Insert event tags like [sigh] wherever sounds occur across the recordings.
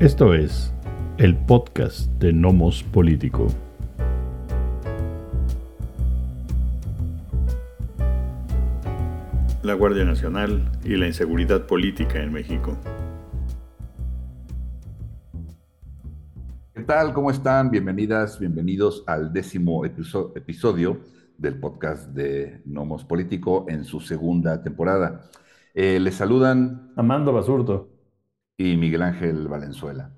Esto es el podcast de Nomos Político. La Guardia Nacional y la inseguridad política en México. ¿Qué tal? ¿Cómo están? Bienvenidas, bienvenidos al décimo episodio del podcast de Nomos Político en su segunda temporada. Eh, les saludan Amando Basurto y Miguel Ángel Valenzuela.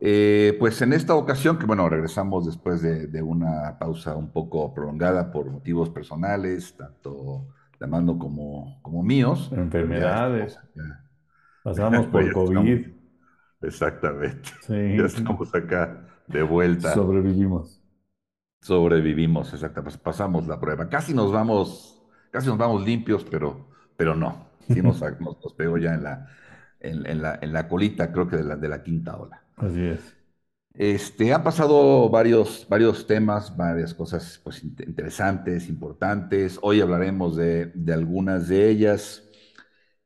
Eh, pues en esta ocasión, que bueno, regresamos después de, una pausa un poco prolongada por motivos personales, tanto de Amando como, como míos. Enfermedades. Pasamos [laughs] por COVID. exactamente. Ya estamos acá de vuelta. Sobrevivimos. Sobrevivimos, exactamente. Pasamos la prueba. Casi nos vamos, casi nos vamos limpios, pero, pero no. Sí nos, [laughs] nos pegó ya en la, en, la, en la colita, creo que de la, de la quinta ola. Así es. Este, han pasado varios, varios temas, varias cosas pues, interesantes, importantes. Hoy hablaremos de, de algunas de ellas.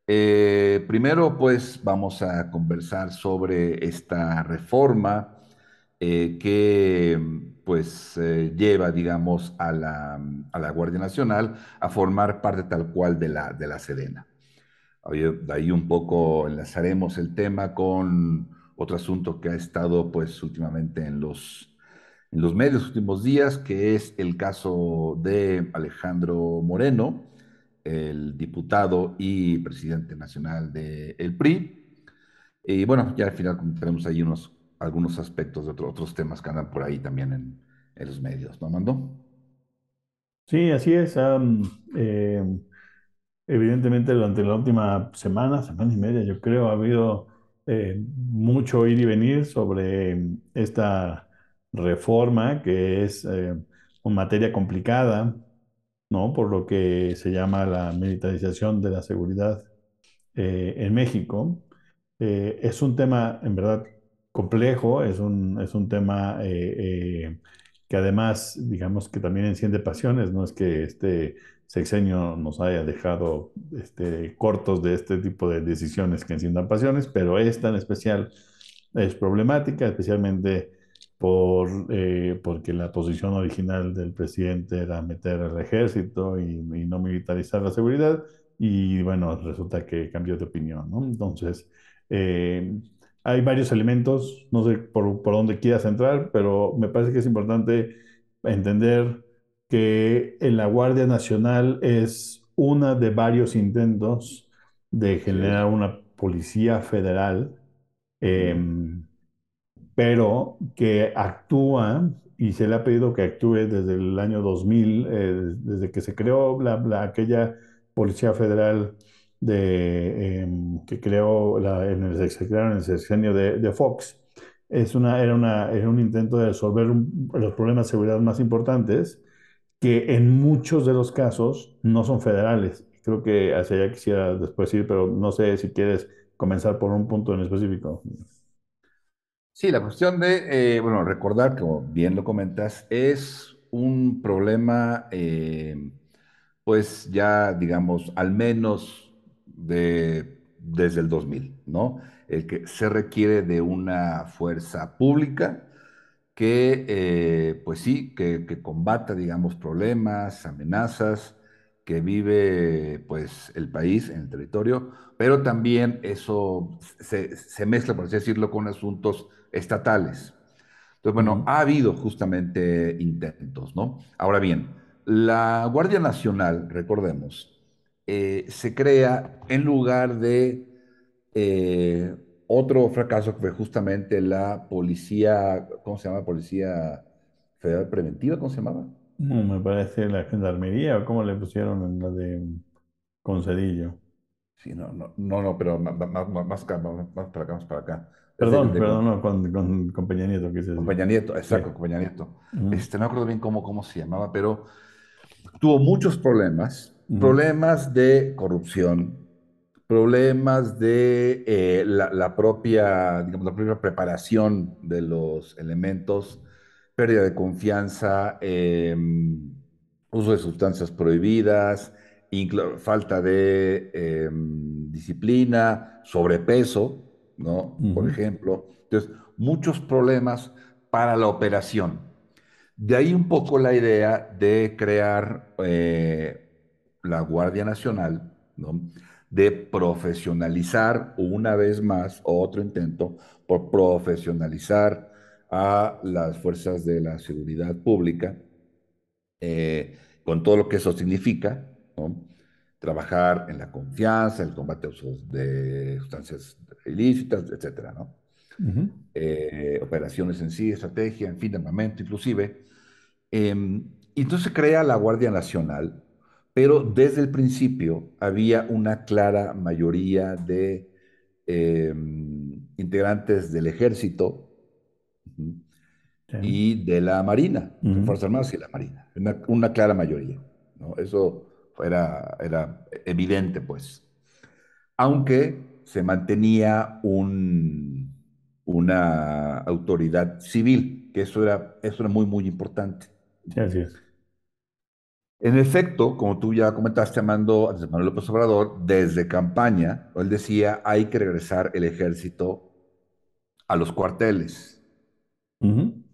Eh, primero, pues vamos a conversar sobre esta reforma eh, que pues eh, lleva, digamos, a la, a la, Guardia Nacional a formar parte tal cual de la, de la Sedena. De ahí un poco enlazaremos el tema con otro asunto que ha estado pues últimamente en los, en los medios últimos días, que es el caso de Alejandro Moreno, el diputado y presidente nacional del PRI. Y bueno, ya al final tenemos ahí unos, algunos aspectos de otros temas que andan por ahí también en, en los medios, ¿no, Mando? Sí, así es. eh, Evidentemente, durante la última semana, semana y media, yo creo, ha habido eh, mucho ir y venir sobre esta reforma, que es eh, una materia complicada, ¿no? Por lo que se llama la militarización de la seguridad eh, en México. es un tema, en verdad, complejo, es un, es un tema que además, digamos que también enciende pasiones, no es que este sexenio nos haya dejado este, cortos de este tipo de decisiones que enciendan pasiones, pero esta en especial es problemática, especialmente por, eh, porque la posición original del presidente era meter al ejército y, no militarizar la seguridad, y bueno, resulta que cambió de opinión. Entonces, eh, hay varios elementos, no sé por, por dónde quieras entrar, pero me parece que es importante entender que en la Guardia Nacional es una de varios intentos de generar una policía federal, em, pero que actúa y se le ha pedido que actúe desde el año 2000, eh, desde que se creó la, aquella policía federal de, em, que creó en el, en el sexenio de, Fox, es una, era, una, era un intento de resolver los problemas de seguridad más importantes, que en muchos de los casos no son federales. Creo que hacia allá quisiera después ir, pero no sé si quieres comenzar por un punto en específico. Sí, la cuestión de, eh, bueno, recordar, como bien lo comentas, es un problema, eh, pues ya, digamos, al menos de, desde el 2000, ¿no? El que se requiere de una fuerza pública que, eh, pues sí, que, que, combata, digamos, problemas, amenazas que vive, pues, el país en el territorio, pero también eso se, se mezcla, por así decirlo, con asuntos estatales. Entonces, bueno, ha habido justamente intentos, ¿no? Ahora bien, la Guardia Nacional, recordemos, eh, se crea en lugar de eh, otro fracaso fue justamente la policía, ¿cómo se llama? Policía Federal Preventiva, ¿cómo se llamaba? No, me parece la gendarmería, o cómo le pusieron en la de Concedillo. Sí, no, no, no, pero más, más, más, para acá, más para acá. Perdón, perdón, no, con, con, Peña Nieto, ¿qué Con Peña Nieto, exacto, con Peña Nieto. este, no recuerdo bien cómo, cómo se llamaba, pero tuvo muchos problemas problemas de corrupción, problemas de eh, la, propia, digamos, la propia preparación de los elementos, pérdida de confianza, em, uso de sustancias prohibidas, falta de em, disciplina, sobrepeso, ¿no? Por ejemplo. Entonces, muchos problemas para la operación. De ahí un poco la idea de crear eh, la Guardia Nacional, ¿no? De profesionalizar una vez más, otro intento por profesionalizar a las fuerzas de la seguridad pública, eh, con todo lo que eso significa, ¿no? Trabajar en la confianza, el combate a usos de sustancias ilícitas, etcétera. Eh, operaciones en sí, estrategia, en fin, armamento, inclusive. Eh, y entonces se crea la Guardia Nacional, pero desde el principio había una clara mayoría de eh, integrantes del ejército Sí, y de la Marina, de ujú, Fuerzas Armadas y la Marina, una, una clara mayoría, ¿no? Eso era, era evidente, pues. Aunque se mantenía un, una autoridad civil, que eso era, eso era muy, muy importante. sí, así es. En efecto, como tú ya comentaste, Amando, Andrés Manuel López Obrador, desde campaña, él decía, hay que regresar el ejército a los cuarteles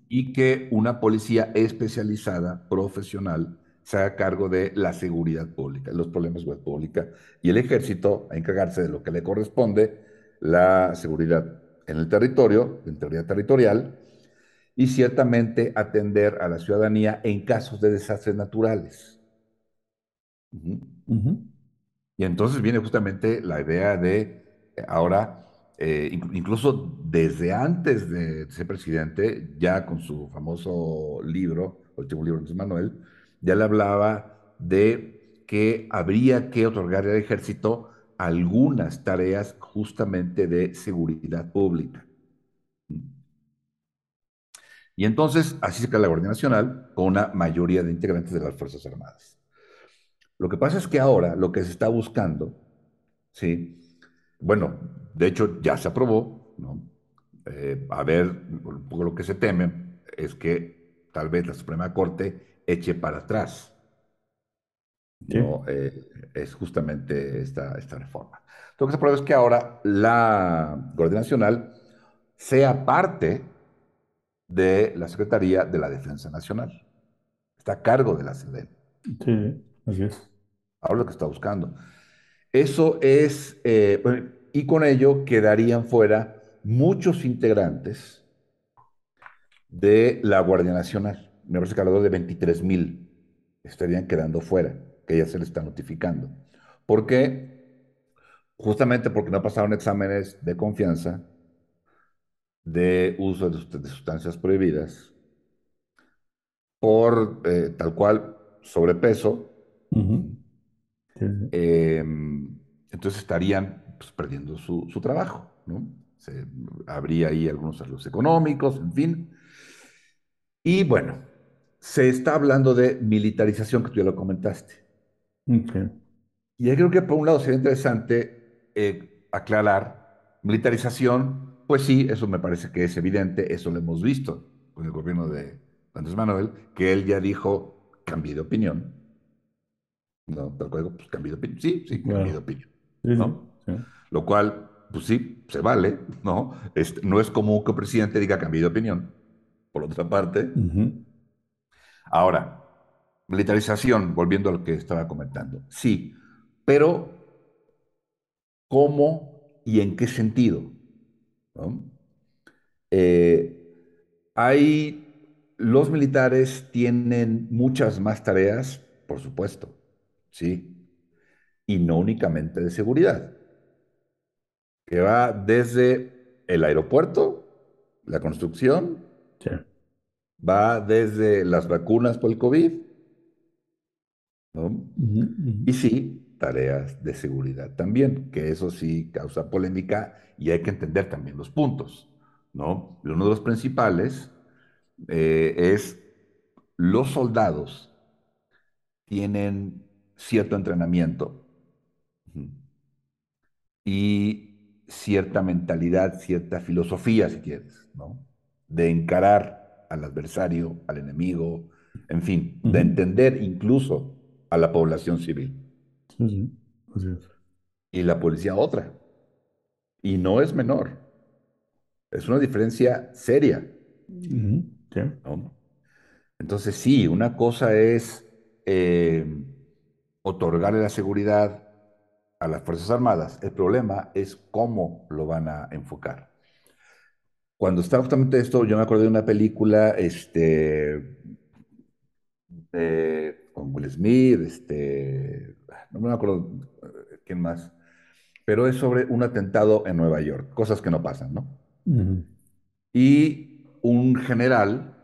y que una policía especializada, profesional, se haga cargo de la seguridad pública, los problemas de seguridad pública, y el ejército a encargarse de lo que le corresponde, la seguridad en el territorio, la integridad territorial, y ciertamente atender a la ciudadanía en casos de desastres naturales. Y entonces viene justamente la idea de eh, ahora, eh, inc- incluso desde antes de ser presidente, ya con su famoso libro, el último libro de Manuel, ya le hablaba de que habría que otorgarle al ejército algunas tareas justamente de seguridad pública. Y entonces así se crea la Guardia Nacional con una mayoría de integrantes de las Fuerzas Armadas. Lo que pasa es que ahora lo que se está buscando, ¿sí? Bueno, de hecho ya se aprobó, ¿no? Eh, a ver, un poco lo que se teme es que tal vez la Suprema Corte eche para atrás, sí, ¿no? Eh, es justamente esta, esta reforma. Lo que se aprueba es que ahora la Guardia Nacional sea parte de la Secretaría de la Defensa Nacional. Está a cargo de la SEDEN. sí, así es. Ahora lo que está buscando. Eso es, eh, y con ello quedarían fuera muchos integrantes de la Guardia Nacional. Me parece que alrededor de 23 mil estarían quedando fuera, que ya se les está notificando. ¿Por qué? Justamente porque no pasaron exámenes de confianza, de uso de sustancias prohibidas, por eh, tal cual sobrepeso. Ujú, sí, sí, eh, entonces estarían pues, perdiendo su, su trabajo, ¿no? Se- habría ahí algunos arreglos económicos, en fin. Y bueno, se está hablando de militarización, que tú ya lo comentaste. ok, Y ahí creo que por un lado sería interesante eh, aclarar, militarización, pues sí, eso me parece que es evidente, eso lo hemos visto con el gobierno de Andrés Manuel, que él ya dijo, cambié de opinión, ¿no? Tal cual, pues cambié de opinión, sí, sí, cambié de opinión, sí, ¿no? sí. Lo cual, pues sí, se vale, ¿no? Este, no es común que un presidente diga cambié de opinión, por otra parte. Ahora, militarización, volviendo a lo que estaba comentando, sí, pero ¿cómo y en qué sentido? ¿no? Eh, hay, los militares tienen muchas más tareas, por supuesto, sí, y no únicamente de seguridad, que va desde el aeropuerto, la construcción, sí, va desde las vacunas por el COVID, ¿no? Y sí, tareas de seguridad también, que eso sí causa polémica y hay que entender también los puntos, ¿no? Uno de los principales eh, es los soldados tienen cierto entrenamiento y cierta mentalidad, cierta filosofía, si quieres, ¿no? De encarar al adversario, al enemigo, en fin, de entender incluso a la población civil. así es. Y la policía otra. Y no es menor. Es una diferencia seria. Entonces, sí, una cosa es eh, otorgarle la seguridad a las Fuerzas Armadas. El problema es cómo lo van a enfocar. Cuando está justamente esto, yo me acuerdo de una película, este, con Will Smith, este, no me acuerdo eh, quién más, pero es sobre un atentado en Nueva York, cosas que no pasan, ¿no? ujú, Y un general,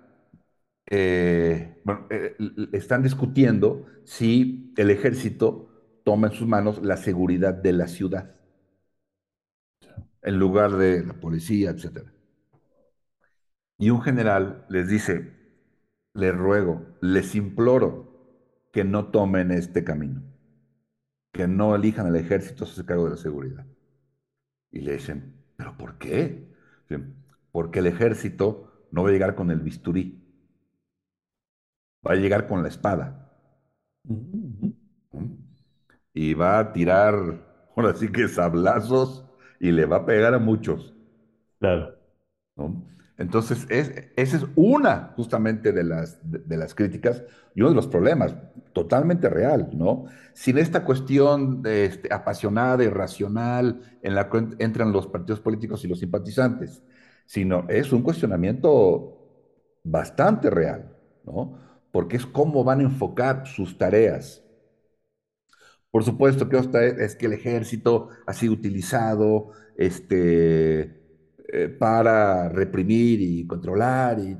eh, bueno, eh, están discutiendo si el ejército toma en sus manos la seguridad de la ciudad, en lugar de la policía, etcétera. Y un general les dice, les ruego, les imploro que no tomen este camino, que no elijan al ejército a hacerse cargo de la seguridad. Y le dicen, ¿pero por qué? Dicen, Porque el ejército no va a llegar con el bisturí, va a llegar con la espada. Y va a tirar, ahora sí que sablazos, y le va a pegar a muchos. Claro, ¿no? Entonces, es, esa es una justamente de las, de, de las críticas y uno de los problemas, totalmente real, ¿no? Sin esta cuestión de, este, apasionada y racional en la que entran los partidos políticos y los simpatizantes, sino es un cuestionamiento bastante real, ¿no? Porque es cómo van a enfocar sus tareas. Por supuesto que otra es, que el ejército ha sido utilizado, este, eh, para reprimir y controlar. Y,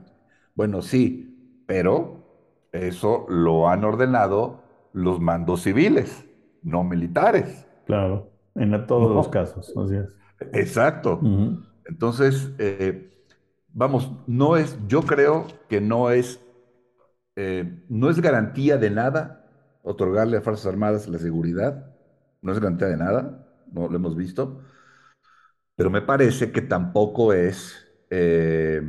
bueno, sí, pero eso lo han ordenado los mandos civiles, no militares, claro, en a- todos los casos, así es. Exacto. Entonces, eh, vamos, no es, yo creo que no es, eh, no es garantía de nada otorgarle a Fuerzas Armadas la seguridad, no es garantía de nada, no lo hemos visto. Pero me parece que tampoco es, eh,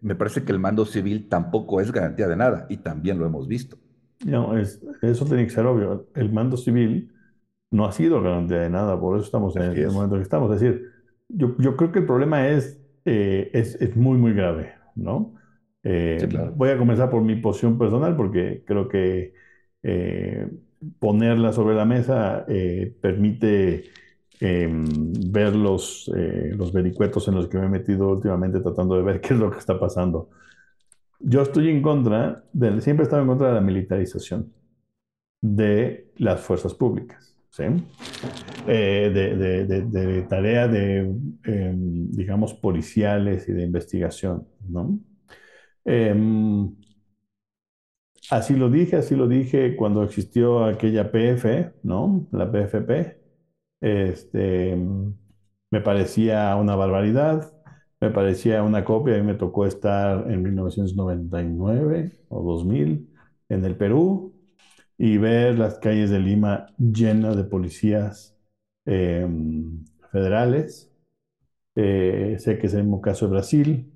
me parece que el mando civil tampoco es garantía de nada, y también lo hemos visto. No, es, eso tiene que ser obvio. El mando civil no ha sido garantía de nada, por eso estamos en Así el es. momento que estamos. Es decir, yo, yo creo que el problema es, eh, es, es muy, muy grave, ¿no? Eh, Sí, claro. voy a comenzar por mi posición personal porque creo que eh, ponerla sobre la mesa eh, permite eh, ver los, eh, los vericuetos en los que me he metido últimamente tratando de ver [laughs] qué es lo que está pasando. Yo estoy en contra, de, siempre he estado en contra de la militarización de las fuerzas públicas, ¿sí? Eh, de, de, de, de tarea de, eh, digamos, policiales y de investigación, ¿no? Eh, así lo dije, así lo dije cuando existió aquella PF, ¿no? La PFP. Este, me parecía una barbaridad, me parecía una copia. A mí me tocó estar en 1999 o 2000 en el Perú y ver las calles de Lima llenas de policías eh, federales. Eh, sé que es el mismo caso de Brasil.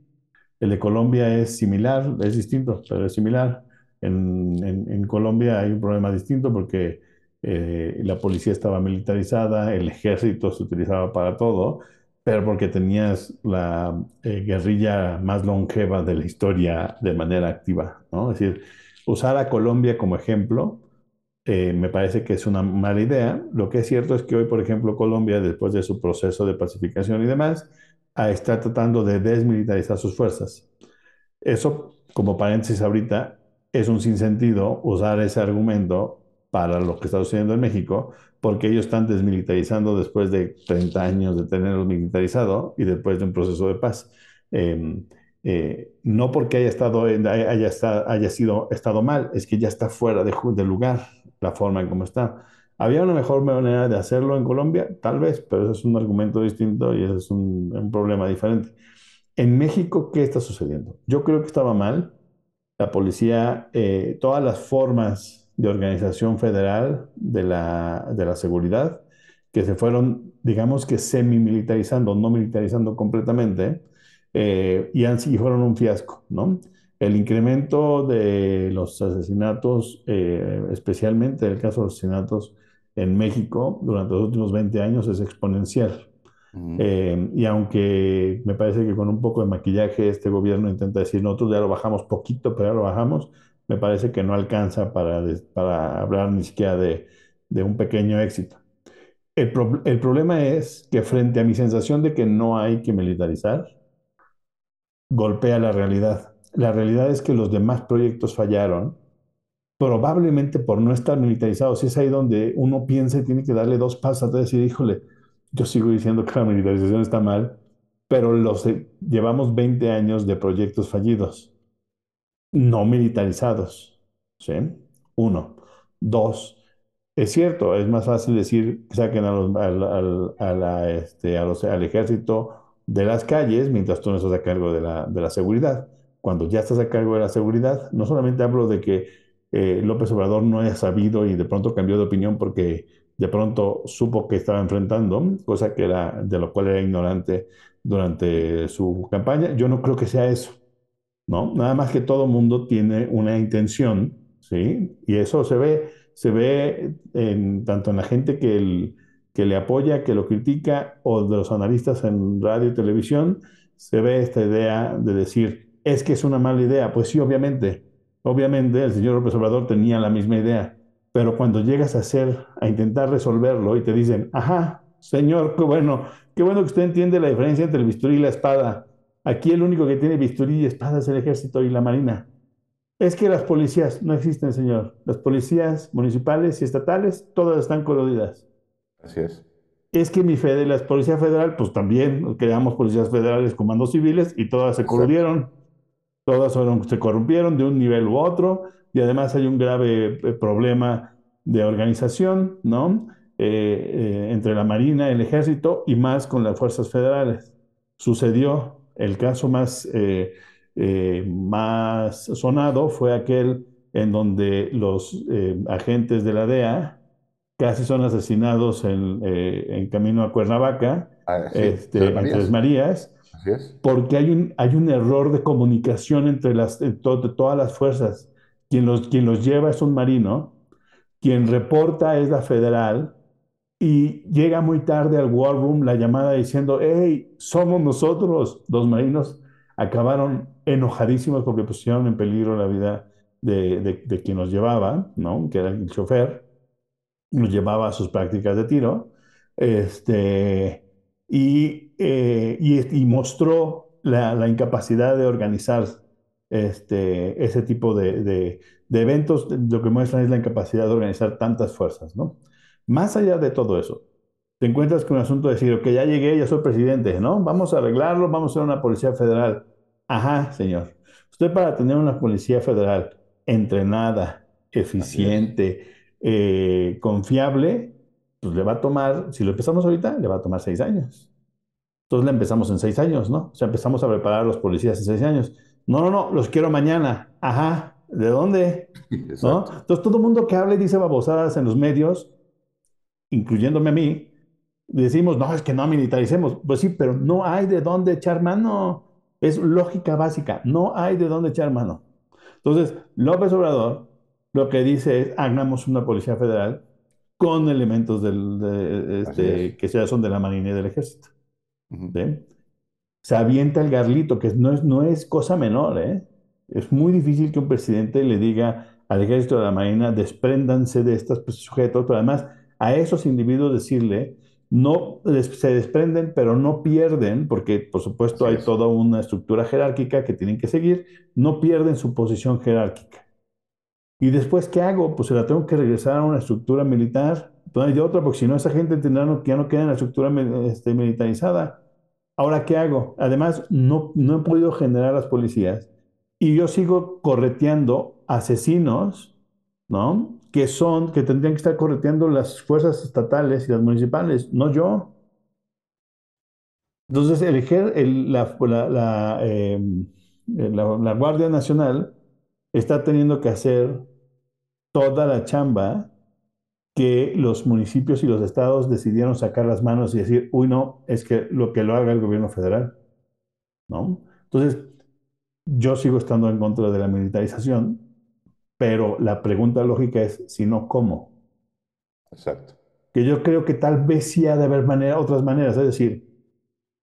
El de Colombia es similar, es distinto, pero es similar. En, Colombia hay un problema distinto porque eh, la policía estaba militarizada, el [laughs] ejército se utilizaba para todo, pero porque tenías la eh, guerrilla más longeva de la historia de manera activa, ¿no? Es decir, usar a Colombia como ejemplo eh, me parece que es una mala idea. Lo que es cierto es que hoy, por ejemplo, Colombia, después de su proceso de pacificación y demás, ah, está tratando de desmilitarizar sus fuerzas. Eso, como paréntesis ahorita, es un sinsentido usar ese argumento para lo que está sucediendo en México, porque ellos están desmilitarizando después de 30 años de tenerlos militarizado y después de un proceso de paz. Eh, eh, no porque haya estado, haya, haya sido estado mal, es que ya está fuera de, de lugar la forma en cómo está. ¿Había una mejor manera de hacerlo en Colombia? Tal vez, pero ese es un argumento distinto y ese es un, un problema diferente. En México, ¿qué está sucediendo? Yo creo que estaba mal. La policía, eh, todas las formas de organización federal de la, de la seguridad, que se fueron, digamos que semi-militarizando, no militarizando completamente, eh, y, han, y fueron un fiasco, ¿no? El incremento de los asesinatos, eh, especialmente el caso de los asesinatos en México durante los últimos 20 años, es exponencial. Eh, y aunque me parece que con un poco de maquillaje este gobierno intenta decir, nosotros ya lo bajamos poquito, pero ya lo bajamos, me parece que no alcanza para, para hablar ni siquiera de, de un pequeño éxito. El, pro- el problema es que frente a mi sensación de que no hay que militarizar, golpea la realidad. La realidad es que los demás proyectos fallaron, probablemente por no estar militarizados. Y es ahí donde uno piensa y tiene que darle dos pasos atrás y decir, híjole, yo sigo diciendo que la militarización está mal, pero los, eh, llevamos 20 años de proyectos fallidos, no militarizados. ¿Sí? Uno. Dos. Es cierto, es más fácil decir que saquen a al, al- este, a al ejército de las calles mientras tú no estás a cargo de la, de la seguridad. Cuando ya estás a cargo de la seguridad, no solamente hablo de que eh, López Obrador no haya sabido y de pronto cambió de opinión porque de pronto supo que estaba enfrentando, cosa que era, de lo cual era ignorante durante su campaña. Yo no creo que sea eso. ¿no? Nada más que todo mundo tiene una intención, ¿sí? Y eso se ve, se ve en, tanto en la gente que, el- que le apoya, que lo critica, o de los analistas en radio y televisión, se ve esta idea de decir, es que es una mala idea. Pues sí, obviamente, obviamente el señor López Obrador tenía la misma idea, pero cuando llegas a hacer, a intentar resolverlo y te dicen, ajá, señor, qué bueno, qué bueno que usted entiende la diferencia entre el bisturí y la espada. Aquí el único que tiene bisturí y espada es el ejército y la marina. Es que las policías no existen, señor. Las policías municipales y estatales, todas están coludidas. Así es. Es que mi fede, la policía federal, pues también creamos policías federales, comandos civiles y todas se coludieron. Todas fueron- se corrompieron de un nivel u otro y además hay un grave eh, problema de organización, ¿no? Eh, eh, entre la Marina, el Ejército y más con las fuerzas federales. Sucedió, el caso más, eh, más sonado fue aquel en donde los agentes de la DEA casi son asesinados en, en camino a Cuernavaca, Ah, sí, este, Tres Marías. Así es. porque hay un, hay un error de comunicación entre las, de to- de todas las fuerzas. Quien los, quien los lleva es un marino, quien reporta es la federal y llega muy tarde al war room la llamada diciendo, hey, somos nosotros. Los marinos acabaron enojadísimos porque pusieron en peligro la vida de, de, de quien los llevaba, ¿no? Que era el chofer nos llevaba a sus prácticas de tiro, este, y, eh, y, y mostró la, la, incapacidad de organizar este, ese tipo de, de, de, eventos. Lo que muestran es la incapacidad de organizar tantas fuerzas, ¿no? Más allá de todo eso, te encuentras con un asunto de decir, ok, ya llegué, ya soy presidente, ¿no? Vamos a arreglarlo, vamos a hacer una policía federal. Ajá, señor. Usted para tener una policía federal entrenada, eficiente, eh, confiable, pues le va a tomar, si lo empezamos ahorita, le va a tomar seis años. Entonces la empezamos en seis años, ¿no? O sea, empezamos a preparar a los policías en seis años. No, no, no, los quiero mañana. Ajá, ¿de dónde? [laughs] Entonces todo el mundo que habla y dice babosadas en los medios, incluyéndome a mí, decimos, no, es que no militaricemos. Pues sí, pero no hay de dónde echar mano. Es lógica básica, no hay de dónde echar mano. Entonces, López Obrador lo que dice es, hagamos una policía federal con elementos del, de, es. este, que ya son de la Marina y del Ejército. Se avienta el garlito, que no es, no es cosa menor. ¿eh? Es muy difícil que un presidente le diga al Ejército de la Marina, despréndanse de estos sujetos, pero además a esos individuos decirle, no se desprenden, pero no pierden, porque por supuesto hay toda una estructura jerárquica que tienen que seguir, no pierden su posición jerárquica. ¿Y después qué hago? Pues se la tengo que regresar a una estructura militar. Hay otra, porque si no, esa gente tendrá, no, ya no queda en la estructura este, militarizada. Ahora, ¿qué hago? Además, no, no he podido generar las policías y yo sigo correteando asesinos, ¿no? Que son, que tendrían que estar correteando las fuerzas estatales y las municipales, no yo. Entonces, el, el, la, la, eh, la, la Guardia Nacional está teniendo que hacer toda la chamba que los municipios y los estados decidieron sacar las manos y decir, uy, no, es que lo que lo haga el gobierno federal, ¿no? Entonces, yo sigo estando en contra de la militarización, pero la pregunta lógica es, si no, ¿cómo? Exacto. Que yo creo que tal vez sí ha de haber manera, otras maneras, es decir,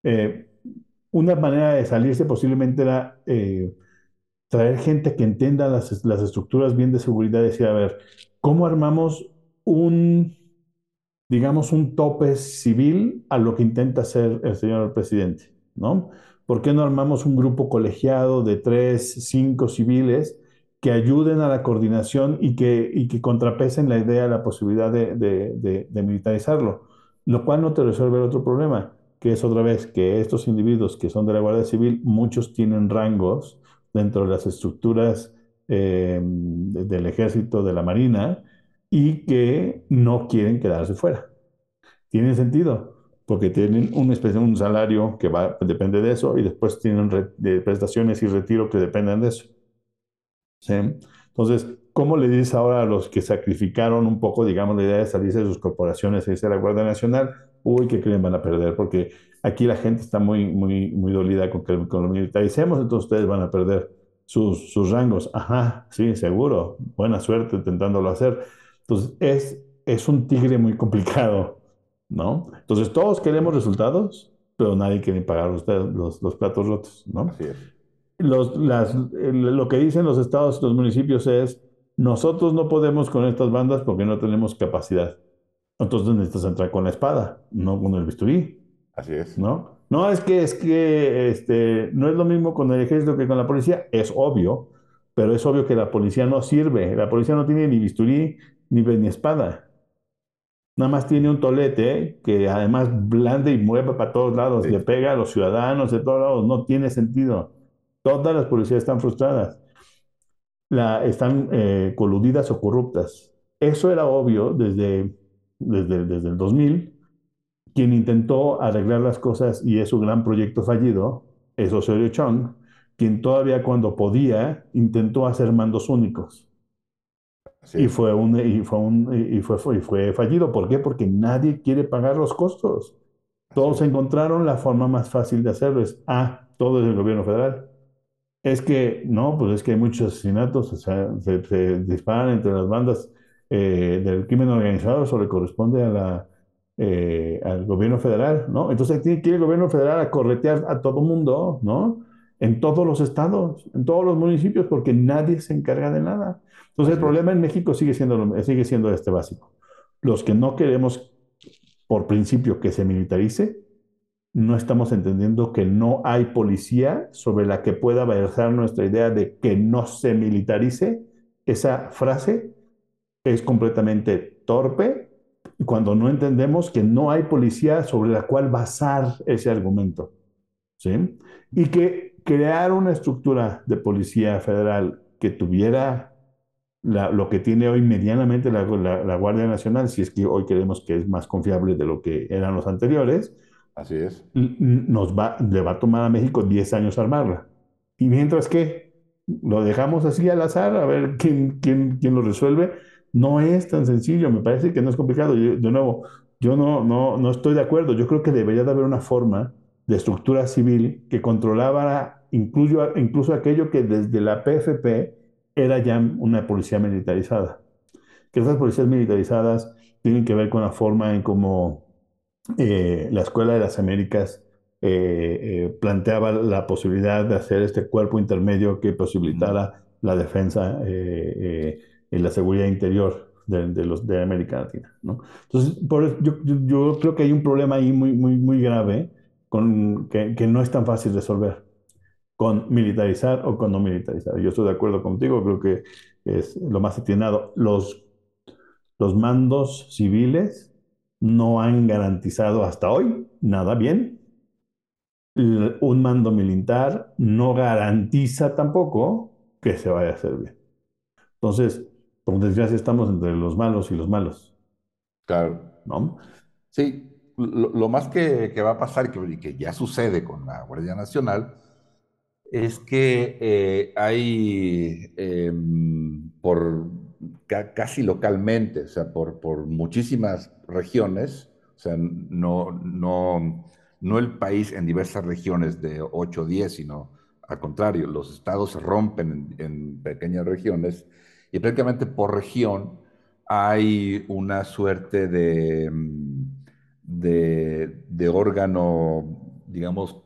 Eh, una manera de salirse posiblemente era eh, traer gente que entienda las, las estructuras bien de seguridad y decir, a ver, ¿cómo armamos un, digamos, un tope civil a lo que intenta hacer el señor presidente, ¿no? ¿Por qué no armamos un grupo colegiado de tres, cinco civiles que ayuden a la coordinación y que, y que contrapesen la idea, la posibilidad de, de, militarizarlo? Lo cual no te resuelve el otro problema, que es otra vez que estos individuos que son de la Guardia Civil, muchos tienen rangos dentro de las estructuras eh, del ejército, de la marina, y que no quieren quedarse fuera. Tiene sentido, porque tienen especie, un salario que va, depende de eso, y después tienen re, de prestaciones y retiro que dependen de eso. ¿Sí? Entonces, ¿cómo le dices ahora a los que sacrificaron un poco, digamos, la idea de salirse de sus corporaciones y irse a la Guardia Nacional? Uy, ¿qué creen van a perder? Porque aquí la gente está muy, muy, muy dolida con que con lo militaricemos, entonces ustedes van a perder sus, sus rangos. Ajá, sí, seguro. Buena suerte intentándolo hacer. Entonces, es, es un tigre muy complicado, ¿no? Entonces, todos queremos resultados, pero nadie quiere pagar los, los, los platos rotos, ¿no? Así es. Los, las, lo que dicen los estados y los municipios es, nosotros no podemos con estas bandas porque no tenemos capacidad. Entonces necesitas entrar con la espada, no con el bisturí. Así es. ¿No? No es que, es que este, no es lo mismo con el ejército que con la policía, es obvio, pero es obvio que la policía no sirve. La policía no tiene ni bisturí ni, ni espada. Nada más tiene un tolete que además blande y mueve para todos lados, Sí. le pega a los ciudadanos de todos lados. No tiene sentido. Todas las policías están frustradas. La, están eh, coludidas o corruptas. Eso era obvio desde, desde, desde el 2000. Quien intentó arreglar las cosas y es su gran proyecto fallido es Osorio Chong, quien todavía cuando podía intentó hacer mandos únicos. Así Y fue, un, y, fue un, y, fue, y fue fallido. ¿Por qué? Porque nadie quiere pagar los costos. Todos es. encontraron la forma más fácil de hacerlo. Es, ah, todo es el gobierno federal. Es que, no, pues es que hay muchos asesinatos, o sea, se, se disparan entre las bandas eh, del crimen organizado, eso le corresponde a la, eh, al gobierno federal, ¿no? Entonces tiene que ir el gobierno federal a corretear a todo mundo, ¿no? En todos los estados, en todos los municipios, porque nadie se encarga de nada. Entonces el problema en México sigue siendo, sigue siendo este básico. Los que no queremos, por principio, que se militarice, no estamos entendiendo que no hay policía sobre la que pueda versar nuestra idea de que no se militarice. Esa frase es completamente torpe cuando no entendemos que no hay policía sobre la cual basar ese argumento. ¿sí? Y que crear una estructura de policía federal que tuviera la, lo que tiene hoy medianamente la, la, la, Guardia Nacional, si es que hoy creemos que es más confiable de lo que eran los anteriores, Así es. nos va, le va a tomar a México 10 años armarla. Y mientras que lo dejamos así al azar, a ver quién, quién, quién lo resuelve, no es tan sencillo, me parece que no es complicado. Yo, de nuevo, yo no, no, no estoy de acuerdo, yo creo que debería de haber una forma de estructura civil que controlara incluso, incluso aquello que desde la PFP era ya una policía militarizada. Que esas policías militarizadas tienen que ver con la forma en cómo eh, la Escuela de las Américas eh, eh, planteaba la posibilidad de hacer este cuerpo intermedio que posibilitara la defensa y la seguridad interior de, de, los, de América Latina. ¿no? Entonces, por, yo, yo, yo, creo que hay un problema ahí muy, muy, muy grave con, que, que no es tan fácil resolver con militarizar o con no militarizar. Yo estoy de acuerdo contigo, creo que es lo más atinado. Los, los mandos civiles no han garantizado hasta hoy nada bien. Un mando militar no garantiza tampoco que se vaya a hacer bien. Entonces, por desgracia, estamos entre los malos y los malos. Claro. ¿No? Sí, lo, lo más que, que, va a pasar que, que, ya sucede con la Guardia Nacional es que eh, hay eh, por ca casi localmente, o sea, por, por muchísimas regiones, o sea, no, no, no el país en diversas regiones de 8 o 10, sino al contrario, los estados se rompen en, en, pequeñas regiones y prácticamente por región hay una suerte de, de, de órgano digamos,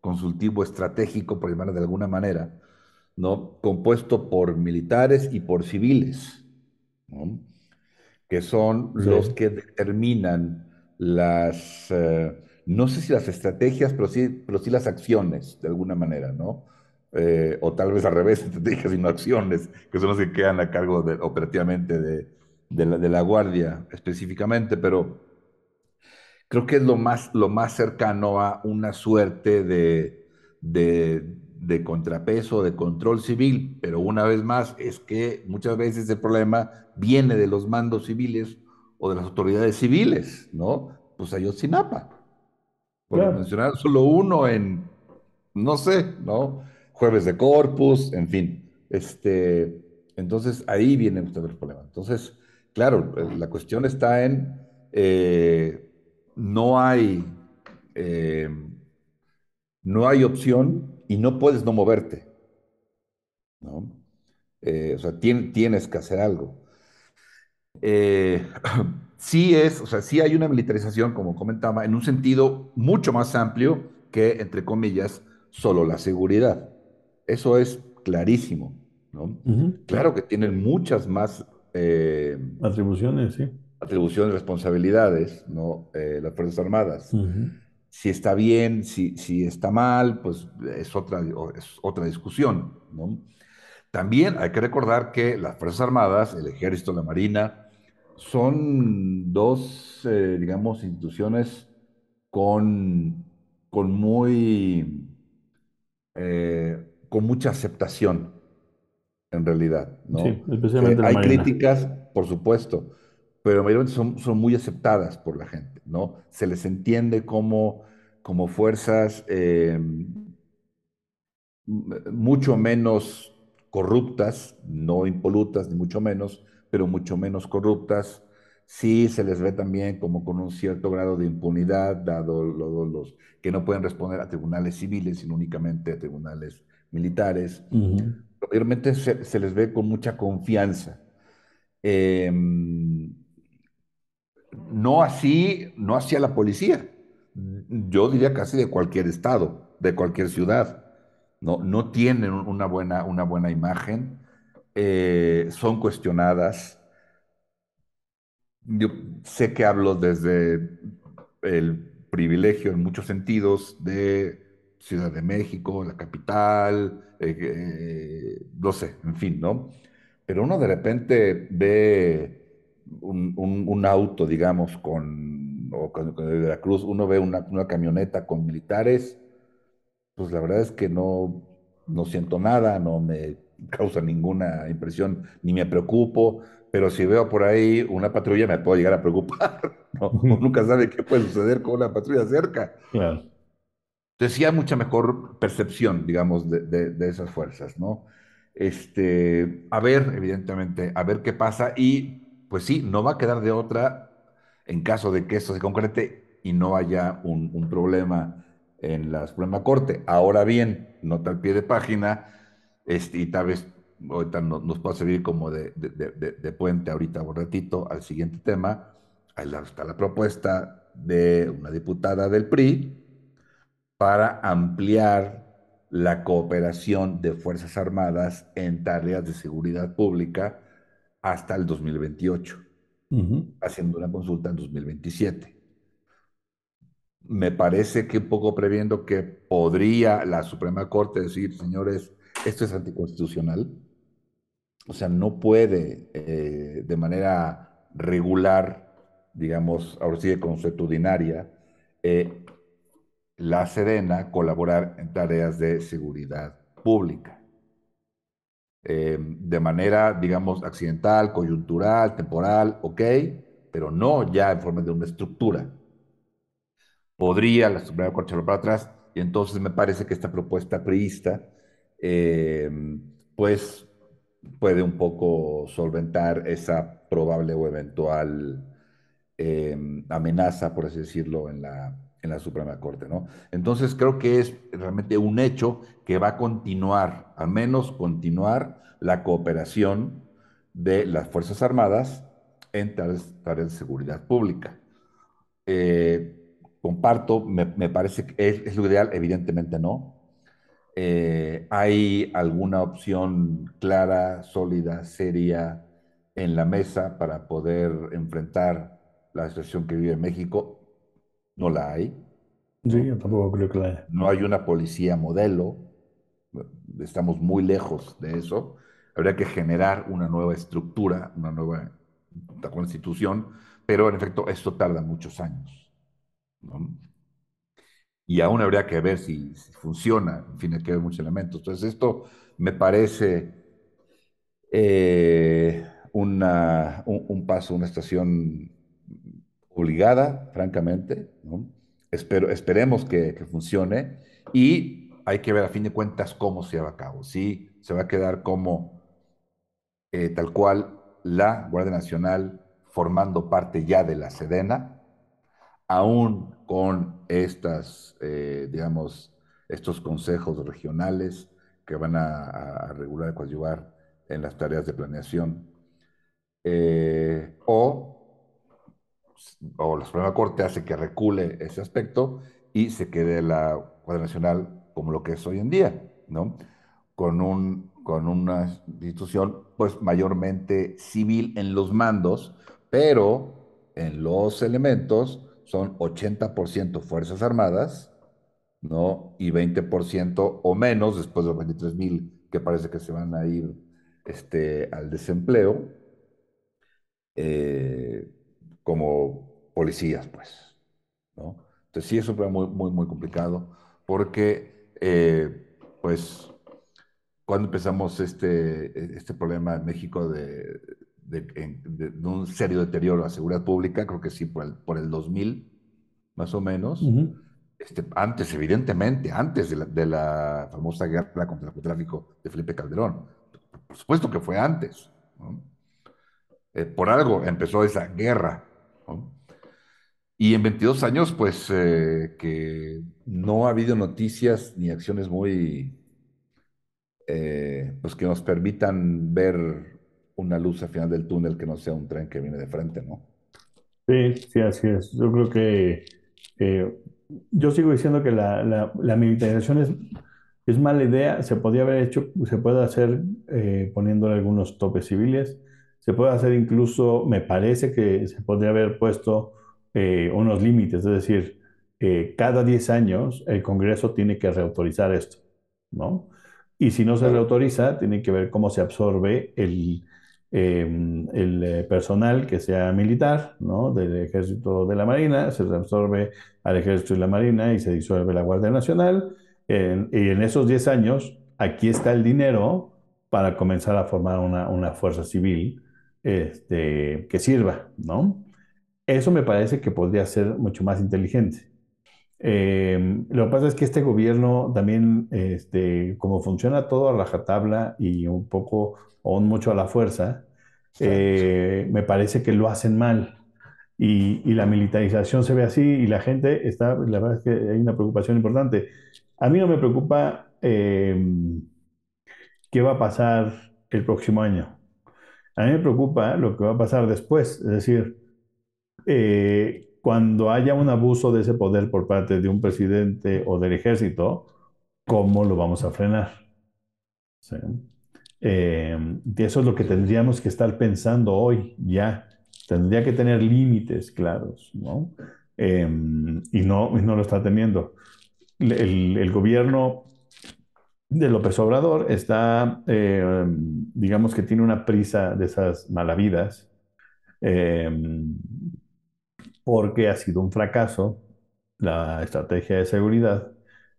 consultivo estratégico, por llamarlo de alguna manera, ¿no? compuesto por militares y por civiles, ¿no? que son los que determinan las, eh, no sé si las estrategias, pero sí, pero sí las acciones, de alguna manera, ¿no? Eh, o tal vez al revés, [laughs] estrategias y no acciones, que son los que quedan a cargo de- operativamente de, de la, de la Guardia específicamente, pero creo que es lo más, lo más cercano a una suerte de, de, de contrapeso, de control civil, pero una vez más es que muchas veces el problema viene de los mandos civiles o de las autoridades civiles, ¿no? Pues Ayotzinapa, por claro, mencionar solo uno en, no sé, ¿no? Jueves de Corpus, en fin. Este, entonces ahí viene usted el problema. Entonces, claro, la cuestión está en, eh, no hay, eh, no hay opción y no puedes no moverte, ¿no? Eh, o sea, tien- tienes que hacer algo. Eh, [clears throat] sí es, o sea, sí hay una militarización, como comentaba, en un sentido mucho más amplio que, entre comillas, solo la seguridad. Eso es clarísimo, ¿no? Claro que tienen muchas más eh, Atribuciones, sí. Atribuciones, responsabilidades, ¿no? Eh, las Fuerzas Armadas. Si está bien, si, si está mal, pues es otra, es otra discusión, ¿no? También hay que recordar que las Fuerzas Armadas, el Ejército, la Marina, son dos, eh, digamos, instituciones con, con muy, eh, con mucha aceptación, en realidad, ¿no? Sí, Eh, especialmente la hay Marina. críticas, por supuesto, pero mayormente son, son muy aceptadas por la gente, ¿no? Se les entiende como, como fuerzas eh, mucho menos corruptas, no impolutas, ni mucho menos, pero mucho menos corruptas. Sí se les ve también como con un cierto grado de impunidad, dado lo- los que no pueden responder a tribunales civiles, sino únicamente a tribunales militares. ujú, Obviamente se, se les ve con mucha confianza. Eh, no así, no así a la policía. Yo diría casi de cualquier estado, de cualquier ciudad. No, no tienen una buena, una buena imagen, eh, son cuestionadas. Yo sé que hablo desde el privilegio en muchos sentidos de Ciudad de México, la capital, eh, eh, no sé, en fin, ¿no? Pero uno de repente ve un, un- un auto, digamos, con, o con, con de Veracruz, uno ve una, una camioneta con militares, pues la verdad es que no, no siento nada, no me causa ninguna impresión, ni me preocupo, pero si veo por ahí una patrulla me puedo llegar a preocupar, [laughs] ¿no? Uno nunca sabe qué puede suceder con una patrulla cerca. Claro. Entonces sí hay mucha mejor percepción, digamos, de, de- de esas fuerzas, ¿no? Este, a ver, evidentemente, a ver qué pasa y pues sí, no va a quedar de otra en caso de que esto se concrete y no haya un, problema en la Suprema Corte. Ahora bien, nota al pie de página, este, y tal vez ahorita no- nos pueda servir como de, de- de- de- puente ahorita un ratito al siguiente tema. Ahí está la propuesta de una diputada del PRI para ampliar la cooperación de Fuerzas Armadas en tareas de seguridad pública hasta el 2028, ujú, haciendo una consulta en 2027. Me parece que un poco previendo que podría la Suprema Corte decir, señores, esto es anticonstitucional, o sea, no puede eh, de manera regular, digamos, ahora sí de consuetudinaria, eh, la Sedena colaborar en tareas de seguridad pública. Eh, de manera, digamos, accidental, coyuntural, temporal, ok, pero no ya en forma de una estructura. Podría la Suprema Corte para atrás y entonces me parece que esta propuesta priista, eh, pues puede un poco solventar esa probable o eventual eh, amenaza, por así decirlo, en la, en la Suprema Corte, ¿no? Entonces creo que es realmente un hecho que va a continuar, al menos continuar la cooperación de las Fuerzas Armadas en tareas, tareas de seguridad pública. Eh, comparto, me, parece que es, es, lo ideal, evidentemente no. Eh, ¿Hay alguna opción clara, sólida, seria en la mesa para poder enfrentar la situación que vive México? No la hay, Sí, yo tampoco creo que la haya. No hay una policía modelo, estamos muy lejos de eso. Habría que generar una nueva estructura, una nueva constitución, pero en efecto esto tarda muchos años. ¿no? Y aún habría que ver si, si, funciona, en fin, hay que ver muchos elementos. Entonces esto me parece eh, una, un, un, paso, una estación obligada, francamente. Espero, esperemos que, funcione y hay que ver a fin de cuentas cómo se va a cabo. Si se va a quedar como eh, tal cual la Guardia Nacional formando parte ya de la Sedena, aún con estas, eh, digamos, estos consejos regionales que van a, a regular y coadyuvar en las tareas de planeación, eh, o, o la Suprema Corte hace que recule ese aspecto y se quede la Guardia Nacional como lo que es hoy en día, ¿no? Con, un, con una institución pues mayormente civil en los mandos, pero en los elementos son 80% Fuerzas Armadas, ¿no? Y 20% o menos, después de los 23 mil que parece que se van a ir este, al desempleo, eh, como policías, pues, ¿no? Entonces sí es un problema muy, muy, muy complicado, porque, eh, pues, cuando empezamos este, este problema en México de, de, de, de, un serio deterioro a la seguridad pública, creo que sí, por el, por el 2000, más o menos. Uh -huh. este, antes, evidentemente, antes de la, de la, famosa guerra contra el narcotráfico de Felipe Calderón. Por supuesto que fue antes. ¿no? Eh, por algo empezó esa guerra. Y en 22 años, pues, eh, que no ha habido noticias ni acciones muy, eh, pues, que nos permitan ver una luz al final del túnel que no sea un tren que viene de frente, ¿no? Sí, sí, así es. Yo creo que eh, yo sigo diciendo que la, militarización es, es mala idea. Se podía haber hecho, se puede hacer eh, poniéndole algunos topes civiles. Se puede hacer incluso, me parece que se podría haber puesto eh, unos límites, es decir, eh, cada 10 años el Congreso tiene que reautorizar esto, ¿no? Y si no se reautoriza, tiene que ver cómo se absorbe el, eh, el personal que sea militar, ¿no? Del ejército de la marina, se absorbe al ejército y la marina y se disuelve la Guardia Nacional. En, y en esos 10 años, aquí está el dinero para comenzar a formar una, una fuerza civil este, que sirva, ¿no? Eso me parece que podría ser mucho más inteligente. Eh, lo que pasa es que este gobierno también, este, como funciona todo a rajatabla y un poco o mucho a la fuerza, eh, me parece que lo hacen mal. Y, y, la militarización se ve así y la gente está, la verdad es que hay una preocupación importante. A mí no me preocupa eh, qué va a pasar el próximo año. A mí me preocupa lo que va a pasar después, es decir, eh, cuando haya un abuso de ese poder por parte de un presidente o del ejército, ¿cómo lo vamos a frenar? Eh, y eso es lo que tendríamos que estar pensando hoy, ya. Tendría que tener límites claros, ¿no? Eh, y, no no lo está teniendo. El, gobierno de López Obrador está, eh, digamos que tiene una prisa de esas malavidas, eh, porque ha sido un fracaso la estrategia de seguridad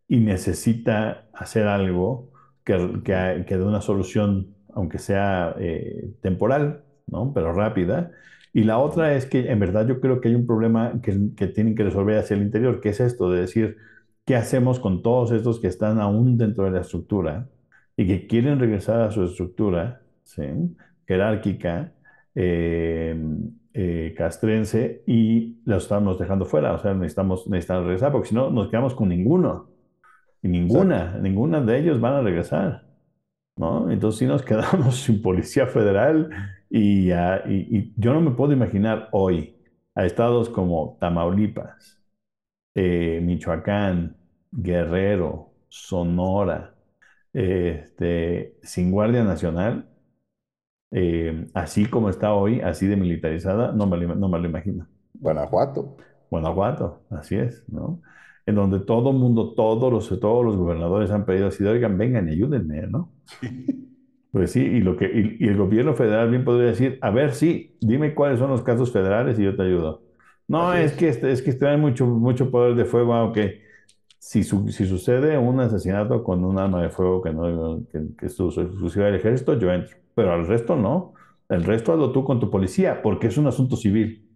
y necesita hacer algo que, que, que dé una solución, aunque sea eh, temporal, ¿no? pero rápida. Y la otra es que en verdad yo creo que hay un problema que, que tienen que resolver hacia el interior, que es esto de decir, ¿qué hacemos con todos estos que están aún dentro de la estructura y que quieren regresar a su estructura ¿sí? jerárquica? Eh, eh, castrense y los estamos dejando fuera. O sea, necesitamos, necesitamos regresar porque si no nos quedamos con ninguno. Y ninguna, Exacto. ninguna de ellos van a regresar. ¿no? Entonces sí nos quedamos [laughs] sin policía federal y, uh, y, y yo no me puedo imaginar hoy a estados como Tamaulipas, eh, Michoacán, Guerrero, Sonora, este, sin Guardia Nacional, eh, así como está hoy, así de militarizada, no me lo, no me lo imagino. Guanajuato. Guanajuato, así es, ¿no? En donde todo el mundo, todos los, todos los gobernadores han pedido así, oigan, vengan y ayúdenme, ¿no? [laughs] Pues sí, y, lo que, y, y el gobierno federal bien podría decir, a ver, sí, dime cuáles son los casos federales y yo te ayudo. No, es que, es. este- es que traen mucho, mucho poder de fuego, aunque si, su- si sucede un asesinato con un arma de fuego que, no, que, que es exclusiva del ejército, yo entro, pero al resto no. El resto hazlo tú con tu policía, porque es un asunto civil.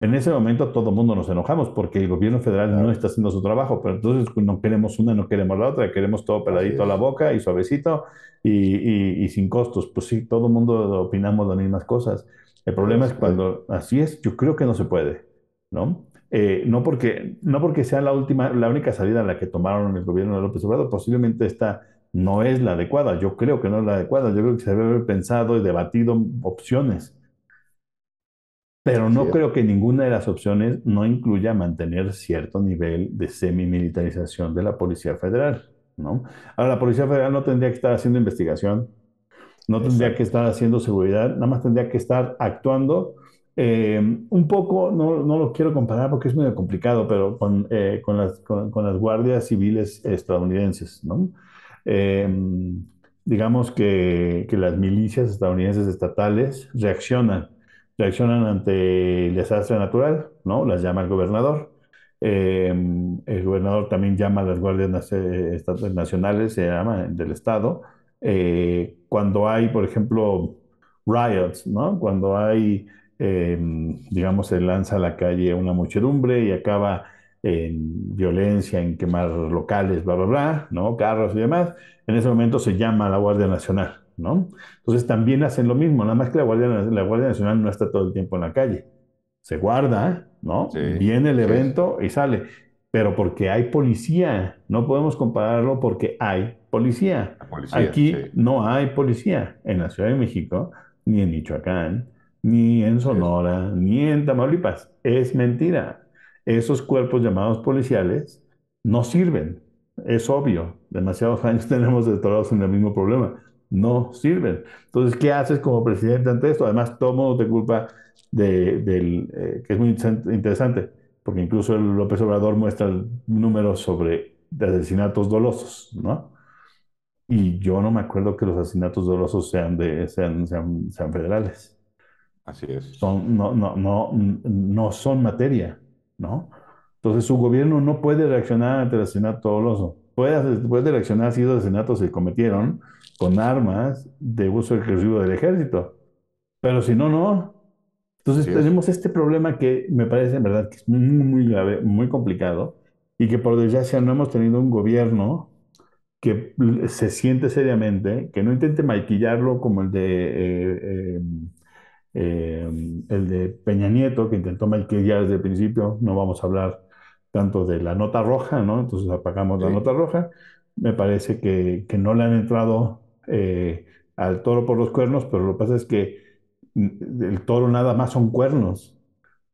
En ese momento todo el mundo nos enojamos porque el gobierno federal no está haciendo su trabajo, pero entonces pues, no queremos una, no queremos la otra, queremos todo peladito a la boca y suavecito y, y- y sin costos. Pues sí, todo el mundo opinamos las mismas cosas. El problema es cuando así es, yo creo que no se puede, ¿no? Eh, no porque, no porque sea la última, la única salida a la que tomaron el gobierno de López Obrador, posiblemente esta no es la adecuada. Yo creo que no es la adecuada. Yo creo que se debe haber pensado y debatido opciones. Pero no creo que ninguna de las opciones no incluya mantener cierto nivel de semimilitarización de la Policía Federal, ¿no? Ahora, la Policía Federal no tendría que estar haciendo investigación, no tendría que estar haciendo seguridad, nada más tendría que estar actuando eh, un poco, no, no lo quiero comparar porque es medio complicado, pero con, eh, con las, con, las guardias civiles estadounidenses, ¿no? Eh, digamos que, que las milicias estadounidenses estatales reaccionan, reaccionan ante el desastre natural, ¿no? Las llama el gobernador. Eh, el gobernador también llama a las guardias nacionales, se llama, del estado. Eh, cuando hay, por ejemplo, riots, ¿no? Cuando hay, eh, digamos, se lanza a la calle una muchedumbre y acaba en violencia, en quemar locales, bla, bla, bla, ¿no? Carros y demás. En ese momento se llama a la Guardia Nacional, ¿no? Entonces también hacen lo mismo, nada más que la Guardia, la Guardia Nacional no está todo el tiempo en la calle. Se guarda, ¿no? Sí, Viene el evento y sale. Pero porque hay policía, no podemos compararlo porque hay policía. Aquí sí. no hay policía en la Ciudad de México, ni en Michoacán, ni en. Sonora, ni en Tamaulipas. Es mentira. Esos cuerpos llamados policiales no sirven. Es obvio. Demasiados [laughs] años tenemos atorados en el mismo problema. No sirven. Entonces, ¿qué haces como presidente ante esto? Además, todo mundo te culpa de, del, eh, que es muy interesante, porque incluso el López Obrador muestra números sobre de asesinatos dolosos, ¿no? Y yo no me acuerdo que los asesinatos dolosos sean, de, sean, sean, sean federales. Así es. Son, no, no, no, no son materia, ¿no? Entonces su gobierno no puede reaccionar ante el asesinato doloso. Puede, puede reaccionar si los asesinatos se cometieron con armas de uso exclusivo del ejército. Pero si no, no. Entonces tenemos este problema que me parece en verdad que es muy, muy grave, muy complicado y que por desgracia no hemos tenido un gobierno que se siente seriamente, que no intente maquillarlo como el de, eh, eh, eh, el de Peña Nieto, que intentó maquillar desde el principio. No vamos a hablar tanto de la nota roja, ¿no? Entonces apagamos la nota roja. Me parece que, que no le han entrado eh, al toro por los cuernos, pero lo que pasa es que mm, el toro nada más son cuernos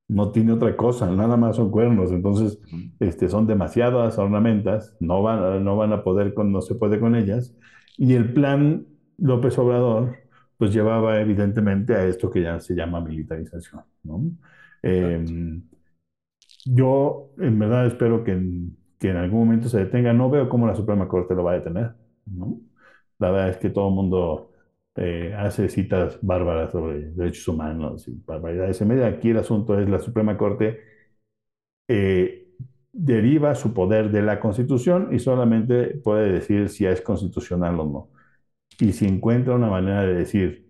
no tiene otra cosa, nada más son cuernos, entonces este, son demasiadas ornamentas, no van, no van a poder, con, no se puede con ellas, y el plan López Obrador pues llevaba evidentemente a esto que ya se llama militarización, ¿no? Eh, yo en verdad espero que en, que en algún momento se detenga, no veo cómo la Suprema Corte lo va a detener, ¿no? La verdad es que todo el mundo eh, hace citas bárbaras sobre derechos humanos y barbaridades. En medio aquí el asunto es la Suprema Corte eh, deriva su poder de la Constitución y solamente puede decir si es constitucional o no. Y si encuentra una manera de decir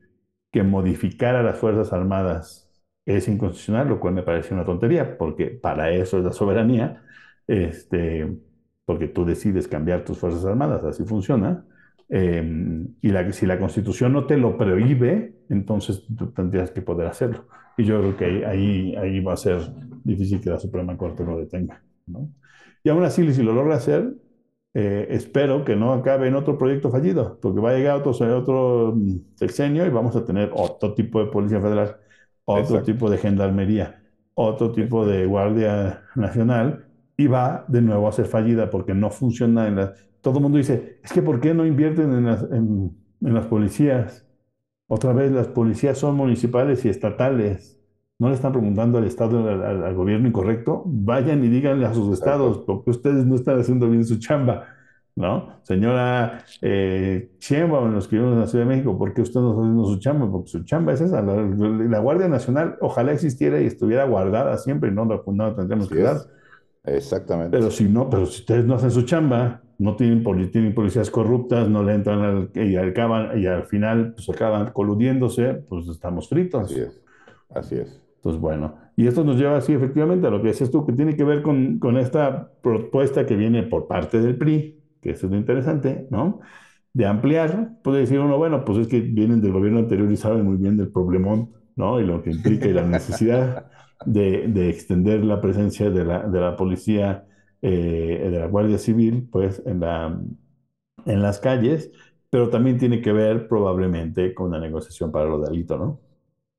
que modificar a las Fuerzas Armadas es inconstitucional, lo cual me parece una tontería, porque para eso es la soberanía, este, porque tú decides cambiar tus Fuerzas Armadas, así funciona. Eh, y la, si la Constitución no te lo prohíbe, entonces tú tendrías que poder hacerlo. Y yo creo que ahí, ahí, va a ser difícil que la Suprema Corte lo detenga. ¿no? Y aún así, si lo logra hacer, eh, espero que no acabe en otro proyecto fallido, porque va a llegar otro, otro sexenio y vamos a tener otro tipo de Policía Federal, otro Exacto. tipo de Gendarmería, otro tipo de Guardia Nacional, y va de nuevo a ser fallida porque no funciona en la... Todo el mundo dice, es que ¿por qué no invierten en las, en, en las policías? Otra vez, las policías son municipales y estatales. No le están preguntando al Estado, al, gobierno incorrecto. Vayan y díganle a sus estados, porque ustedes no están haciendo bien su chamba, ¿no? Señora eh, Sheinbaum, los que vivimos en la Ciudad de México, ¿por qué usted no está haciendo su chamba? Porque su chamba es esa. La, la Guardia Nacional ojalá existiera y estuviera guardada siempre, no la, no la tendríamos Así que dar. Exactamente. Pero si no, pero si ustedes no hacen su chamba, no tienen, poli- tienen policías corruptas, no le entran al, y, acaban, y al final pues acaban coludiéndose, pues estamos Así fritos. es. Así es. Entonces, bueno, y esto nos lleva así efectivamente a lo que decías tú, que tiene que ver con, con esta propuesta que viene por parte del PRI, que eso es lo interesante, ¿no? De ampliar, puede decir uno, bueno, pues es que vienen del gobierno anterior y saben muy bien del problemón, ¿no? Y lo que implica y la necesidad de, de extender la presencia de la, de la policía, eh, de la Guardia Civil, pues en la, en las calles, pero también tiene que ver probablemente con la negociación para lo de Alito, ¿no?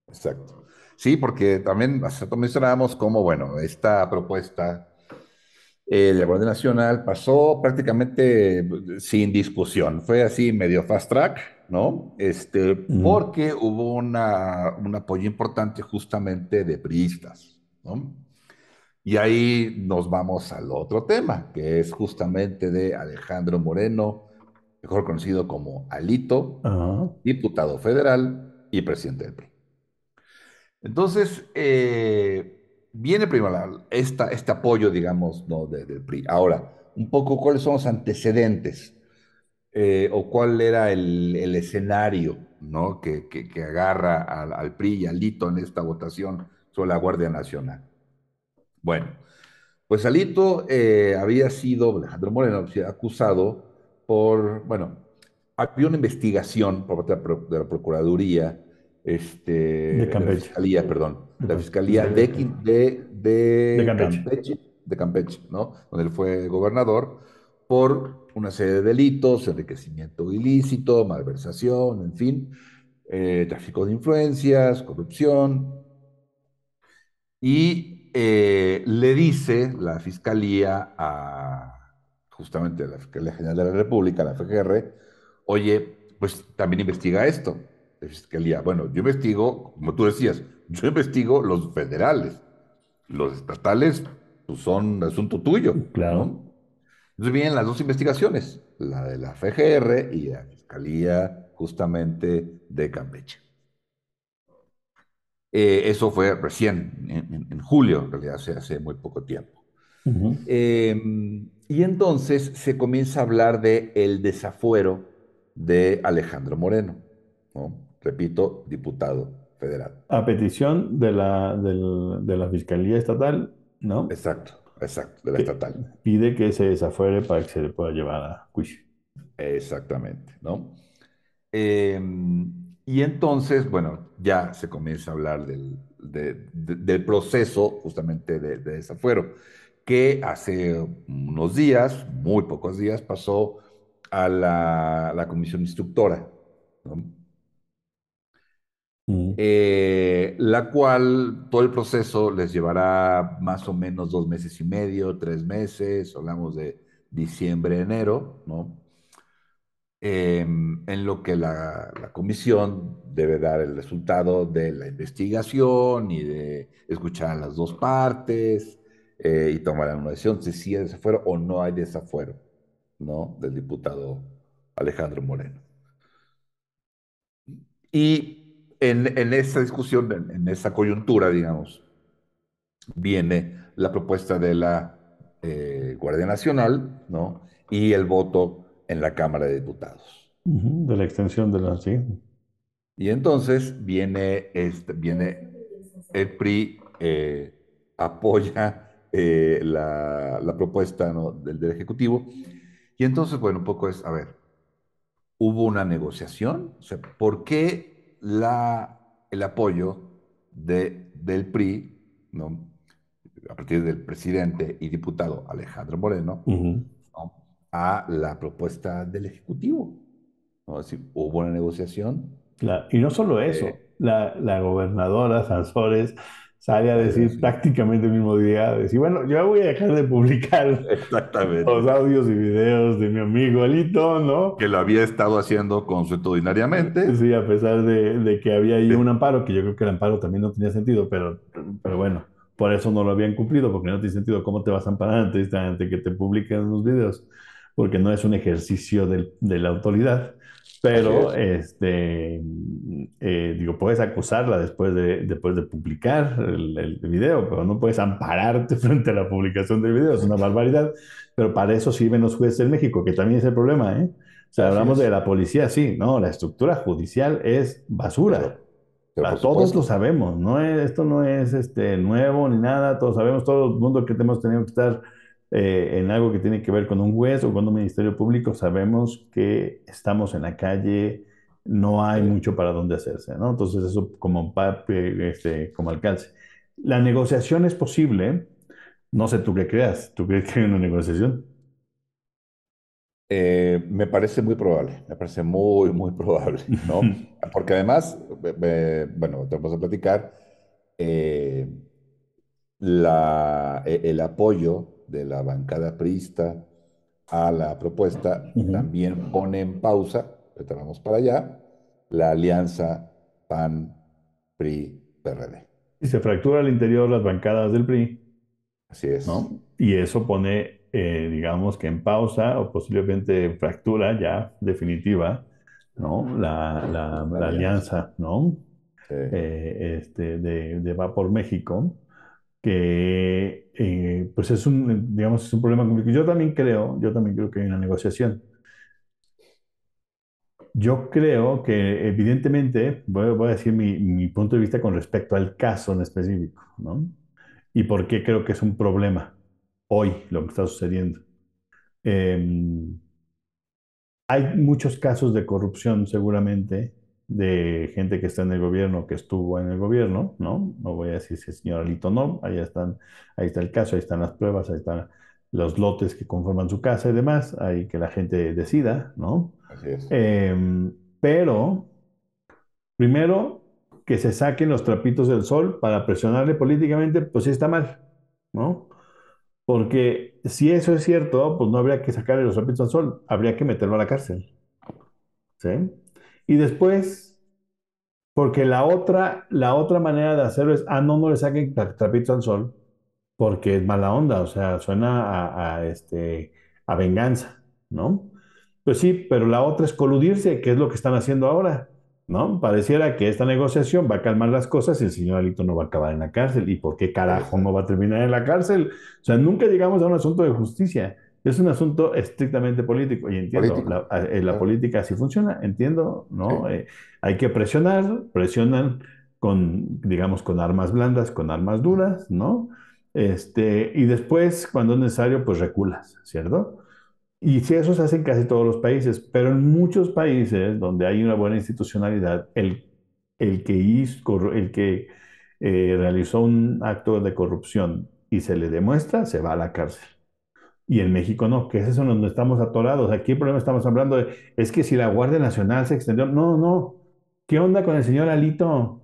Exacto. Sí, porque también nosotros mencionábamos cómo, bueno, esta propuesta eh, de la Guardia Nacional pasó prácticamente eh, sin discusión. Fue así medio fast track, ¿no? Este, porque hubo una, un apoyo importante justamente de priistas, ¿no? Y ahí nos vamos al otro tema, que es justamente de Alejandro Moreno, mejor conocido como Alito, diputado federal y presidente del PRI. Entonces, eh, viene primero esta, este apoyo, digamos, ¿no? de- del PRI. Ahora, un poco cuáles son los antecedentes eh, o cuál era el, el escenario, ¿no? que, que- agarra al, al PRI y al Lito en esta votación sobre la Guardia Nacional. Bueno, pues Alito eh, había sido, Alejandro Moreno, acusado por, bueno, había una investigación por parte de la Procuraduría, este, De de la Campeche. Fiscalía, perdón, De, la Fiscalía de, de, de, de de Campeche. Campeche, de Campeche, ¿no? Donde él fue gobernador, por una serie de delitos, enriquecimiento ilícito, malversación, en fin, eh, tráfico de influencias, corrupción, y eh, le dice la fiscalía a justamente a la Fiscalía General de la República, la FGR, oye, pues también investiga esto. Fiscalía, bueno, yo investigo, como tú decías, yo investigo los federales. Los estatales pues, son asunto tuyo, Claro. ¿no? Entonces vienen las dos investigaciones, la de la FGR y la Fiscalía justamente de Campeche. Eh, eso fue recién, en, julio, en realidad, hace, hace muy poco tiempo. Eh, y entonces se comienza a hablar de el desafuero de Alejandro Moreno, ¿no? Repito, diputado federal. A petición de la, del- de la Fiscalía Estatal, ¿no? Exacto, exacto, de la Que estatal. pide que se desafuere para que se le pueda llevar a juicio. Exactamente, ¿no? Eh, y entonces, bueno, ya se comienza a hablar del, de- de- del proceso justamente de, de desafuero, que hace unos días, muy pocos días, pasó a la, la comisión instructora, ¿no? Eh, la cual todo el proceso les llevará más o menos dos meses y medio, tres meses, hablamos de diciembre, enero, ¿no? eh, en lo que la, la comisión debe dar el resultado de la investigación y de escuchar a las dos partes eh, y tomar una decisión si sí hay desafuero o no hay desafuero, ¿no? Del diputado Alejandro Moreno. Y en, en esa discusión, en, en esa coyuntura, digamos, viene la propuesta de la eh, Guardia Nacional, ¿no? Y el voto en la Cámara de Diputados. De la extensión de la, sí. Y entonces viene, este, viene el PRI, eh, apoya eh, la, la propuesta ¿no? del, del Ejecutivo. Y entonces, bueno, un poco es, a ver, ¿hubo una negociación? O sea, ¿por qué la, el apoyo de, del PRI, ¿no? a partir del presidente y diputado Alejandro Moreno, a la propuesta del Ejecutivo? ¿no? Es decir, ¿hubo una negociación? La- y no solo eso, Eh, la, la gobernadora Sansores sale a decir es, prácticamente el mismo día, decir, bueno, yo voy a dejar de publicar [laughs] exactamente. los audios y videos de mi amigo Alito, ¿no? Que lo había estado haciendo consuetudinariamente. Sí, a pesar de, de que había ahí un amparo, que yo creo que el amparo también no tenía sentido, pero, pero bueno, por eso no lo habían cumplido, porque no tiene sentido cómo te vas a amparar ante, ante que te publiquen los videos, porque no es un ejercicio del- de la autoridad. Pero, es. este, eh, digo, puedes acusarla después de, después de publicar el, el video, pero no puedes ampararte [laughs] frente a la publicación del video, es una barbaridad. Pero para eso sirven los jueces en México, que también es el problema, ¿eh? O sea, hablamos de la policía, sí, no, la estructura judicial es basura. Pero, pero todos lo sabemos, no es- esto no es este, nuevo ni nada, todos sabemos, todo el mundo que hemos tenido que estar eh, en algo que tiene que ver con un juez o con un ministerio público, sabemos que estamos en la calle, no hay mucho para dónde hacerse, ¿no? Entonces eso como, este, como alcance. La negociación es posible, no sé tú qué creas, ¿tú crees que hay una negociación? Eh, me parece muy probable, me parece muy, muy probable, ¿no? [laughs] Porque además, eh, eh, bueno, te vamos a platicar, eh, la, e- el apoyo de la bancada priista a la propuesta también pone en pausa, ahorita vamos para allá, la alianza PAN-PRI-PRD. Y se fractura al interior las bancadas del PRI. Así es, ¿no? Y eso pone, eh, digamos que en pausa o posiblemente fractura ya definitiva, ¿no? La, la- alianza. alianza, ¿no? Sí, Eh, este, de, de Va por México, eh, pues es un, digamos, es un problema complicado. Yo también creo, yo también creo que hay una negociación. Yo creo que evidentemente, voy, a decir mi, punto de vista con respecto al caso en específico, ¿no? Y por qué creo que es un problema hoy lo que está sucediendo. Eh, hay muchos casos de corrupción seguramente de gente que está en el gobierno, que estuvo en el gobierno, ¿no? No voy a decir si es señor Alito o no, ahí están, ahí está el caso, ahí están las pruebas, ahí están los lotes que conforman su casa y demás, ahí que la gente decida, ¿no? así es, Eh, pero Primero, que se saquen los trapitos del sol para presionarle políticamente, pues sí está mal, ¿no? Porque si eso es cierto, pues no habría que sacarle los trapitos al sol, habría que meterlo a la cárcel, ¿sí? Y después, porque la otra, la otra manera de hacerlo es, ah, no, no le saquen tra- trapitos al sol, porque es mala onda, o sea, suena a, a, este, a venganza, ¿no? Pues sí, pero la otra es coludirse, que es lo que están haciendo ahora, ¿no? Pareciera que esta negociación va a calmar las cosas y el señor Alito no va a acabar en la cárcel. ¿Y por qué carajo no va a terminar en la cárcel? O sea, nunca llegamos a un asunto de justicia. Es un asunto estrictamente político. Y entiendo, Político, la, eh, la política así funciona, entiendo, ¿no? sí, Eh, hay que presionar, presionan con, digamos, con armas blandas, con armas duras, ¿no? Este, y después, cuando es necesario, pues reculas, ¿cierto? Y si eso se hace en casi todos los países, pero en muchos países donde hay una buena institucionalidad, el, el que, hizo, el que eh, realizó un acto de corrupción y se le demuestra, se va a la cárcel. Y en México no, que es eso donde estamos atorados. Aquí el problema estamos hablando de, es que si la Guardia Nacional se extendió, no, no. ¿Qué onda con el señor Alito?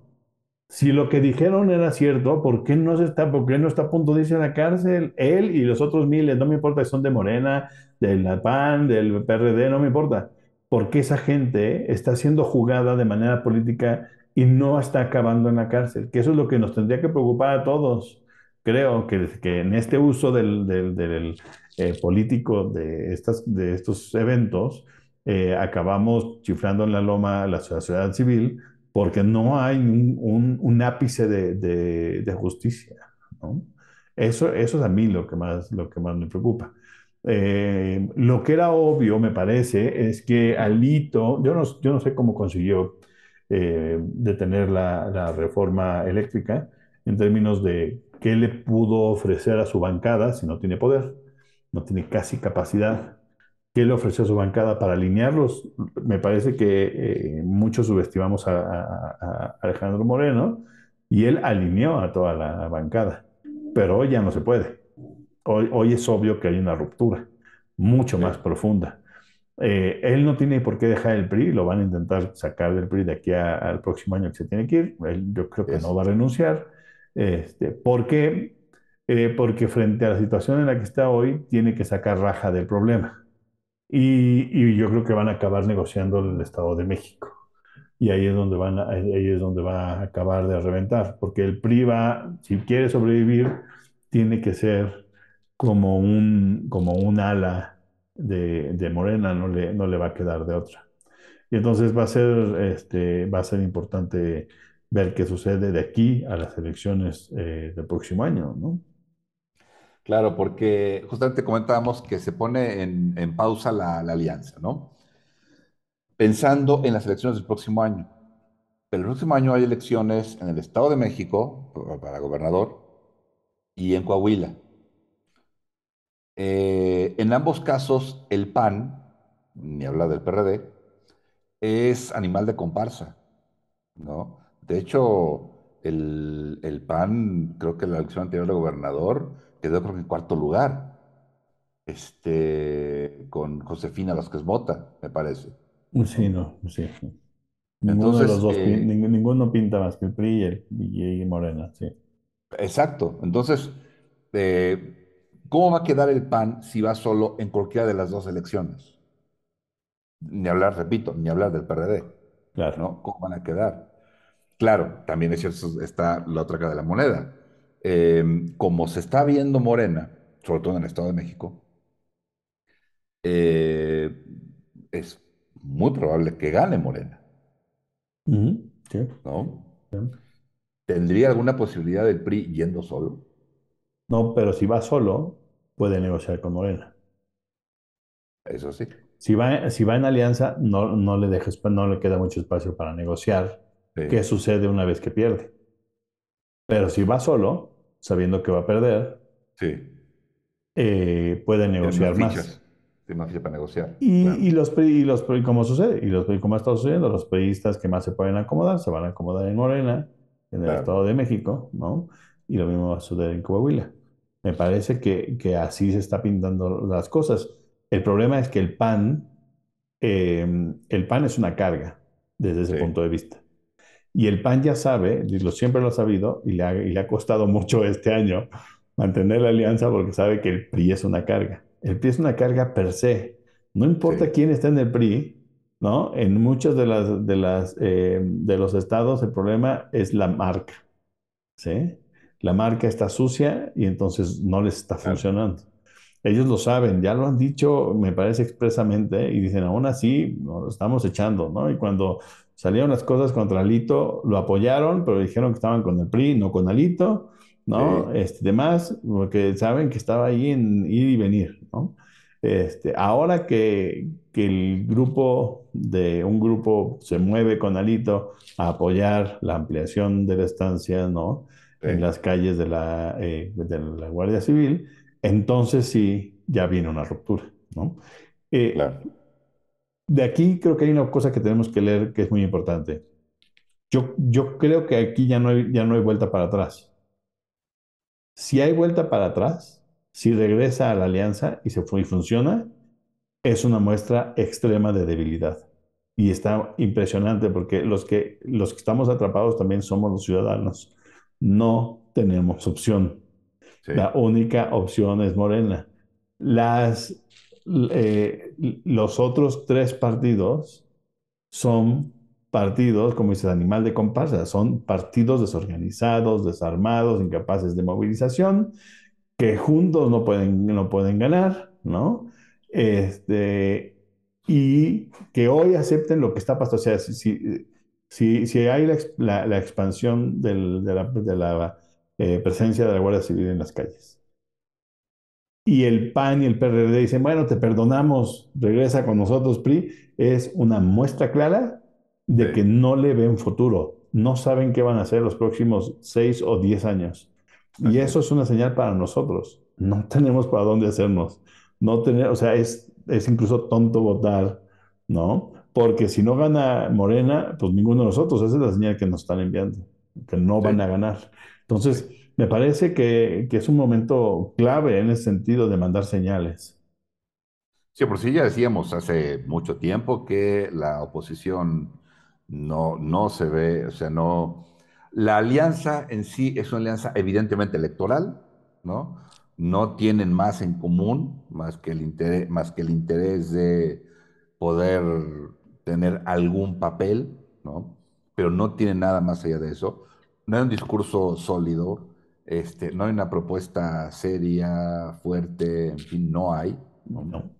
Si lo que dijeron era cierto, ¿por qué no está, por qué no está a punto de irse a la cárcel? Él y los otros miles, no me importa si son de Morena, del PAN, del PRD, no me importa. Porque esa gente está siendo jugada de manera política y no está acabando en la cárcel. Que eso es lo que nos tendría que preocupar a todos. Creo que, que en este uso del, del- eh, político de, estas, de estos eventos, eh, acabamos chiflando en la loma a la sociedad civil porque no hay un, un- ápice de, de- justicia, ¿no? Eso, eso es a mí lo que más, lo que más me preocupa. Eh, lo que era obvio, me parece, es que Alito, yo no, yo no sé cómo consiguió detener la, la reforma eléctrica en términos de qué le pudo ofrecer a su bancada si no tiene poder, no tiene casi capacidad. ¿Qué le ofreció a su bancada para alinearlos? Me parece que eh, muchos subestimamos a, a- a Alejandro Moreno y él alineó a toda la bancada, pero hoy ya no se puede. Hoy, hoy es obvio que hay una ruptura mucho más profunda. Eh, él no tiene por qué dejar el PRI, lo van a intentar sacar del PRI de aquí al próximo año que se tiene que ir. Él, yo creo que no va a renunciar. Este, ¿por qué? Eh, porque frente a la situación en la que está hoy, tiene que sacar raja del problema. Y, y yo creo que van a acabar negociando el Estado de México. Y ahí es donde van a- ahí es donde va a acabar de reventar, porque el PRI va, si quiere sobrevivir, tiene que ser como un, como un ala de, de Morena, no le, no le va a quedar de otra. Y entonces va a ser, este, va a ser importante ver qué sucede de aquí a las elecciones eh, del próximo año, ¿no? Claro, porque justamente comentábamos que se pone en, pausa la, alianza, ¿no? Pensando en las elecciones del próximo año. El próximo año hay elecciones en el Estado de México para gobernador y en Coahuila. Eh, en ambos casos, el PAN, ni habla del PRD, es animal de comparsa, ¿no? De hecho, el, el PAN, creo que en la elección anterior de gobernador, quedó creo que en cuarto lugar, este, con Josefina Vázquez Mota, me parece, Sí, ¿no? no, sí. Ninguno de los Entonces, dos, eh, ning- ninguno pinta más que el PRI y, el, y, y Morena, sí, exacto. Entonces, eh, ¿cómo va a quedar el PAN si va solo en cualquiera de las dos elecciones? Ni hablar, repito, ni hablar del PRD, claro. ¿no? ¿Cómo van a quedar? Claro, también es cierto, está la otra cara de la moneda. Eh, como se está viendo Morena, sobre todo en el Estado de México, eh, es muy probable que gane Morena, sí, ¿no? sí. ¿Tendría alguna posibilidad del PRI yendo solo? No, pero si va solo, puede negociar con Morena. Eso sí, Si va, si va en alianza, no, no le deja, no le queda mucho espacio para negociar qué sí, sucede una vez que pierde. Pero si va solo, sabiendo que va a perder, sí. eh, puede negociar más. fichas, tiene más para negociar, Y, claro, y los, y los pri- como sucede, y los, como está sucediendo, los periodistas que más se pueden acomodar, se van a acomodar en Morena, en el claro, Estado de México, ¿no? Y lo mismo va a suceder en Coahuila. Me parece que, que así se está pintando las cosas. El problema es que el PAN, eh, el PAN es una carga desde ese sí, punto de vista. Y el PAN ya sabe, lo, siempre lo ha sabido, y le ha, y le ha costado mucho este año mantener la alianza porque sabe que el PRI es una carga. El PRI es una carga per se. No importa sí, quién está en el PRI, ¿no? En muchos de, las, de, las, eh, de los estados el problema es la marca, ¿sí? La marca está sucia y entonces no les está claro, funcionando. Ellos lo saben, ya lo han dicho, me parece expresamente, y dicen, aún así, nos lo estamos echando, ¿no? Y cuando salieron las cosas contra Alito, lo apoyaron, pero dijeron que estaban con el PRI, no con Alito, ¿no? sí, Este, demás, porque saben que estaba ahí en ir y venir, ¿no? Este, ahora que, que el grupo de un grupo se mueve con Alito a apoyar la ampliación de la estancia, ¿no? En las calles de la, eh, de la Guardia Civil entonces sí, ya viene una ruptura, ¿no? Eh, claro, de aquí creo que hay una cosa que tenemos que leer que es muy importante. Yo, yo creo que aquí ya no hay, ya no hay vuelta para atrás. Si hay vuelta para atrás, si regresa a la alianza y se fue y funciona, es una muestra extrema de debilidad. Y está impresionante porque los que, los que estamos atrapados también somos los ciudadanos. No tenemos opción. La única opción es Morena. Las, eh, los otros tres partidos son partidos, como dices, animal de comparsa, son partidos desorganizados, desarmados, incapaces de movilización, que juntos no pueden, no pueden ganar, ¿no? Este, y que hoy acepten lo que está pasando. O sea, si, si, si, hay la, expansión del, de la, de la eh, presencia de la Guardia Civil en las calles y el PAN y el PRD dicen, bueno, te perdonamos, regresa con nosotros, PRI, es una muestra clara de que sí, no le ven futuro, no saben qué van a hacer los próximos seis o diez años. Y así eso es, una señal para nosotros. No [laughs] tenemos para dónde hacernos. No tener, o sea, es, es incluso tonto votar, ¿no? Porque si no gana Morena, pues ninguno de nosotros, esa es la señal que nos están enviando, que no van a sí, ganar. sí. Entonces, me parece que, que es un momento clave en ese sentido de mandar señales. Sí, por sí ya decíamos hace mucho tiempo que la oposición no, no se ve, o sea, no. La alianza en sí es una alianza evidentemente electoral, ¿no? No tienen más en común más que el interés, más que el interés de poder tener algún papel, ¿no? Pero no tienen nada más allá de eso. No hay un discurso sólido, este, no hay una propuesta seria, fuerte, en fin, no hay, ¿no? No.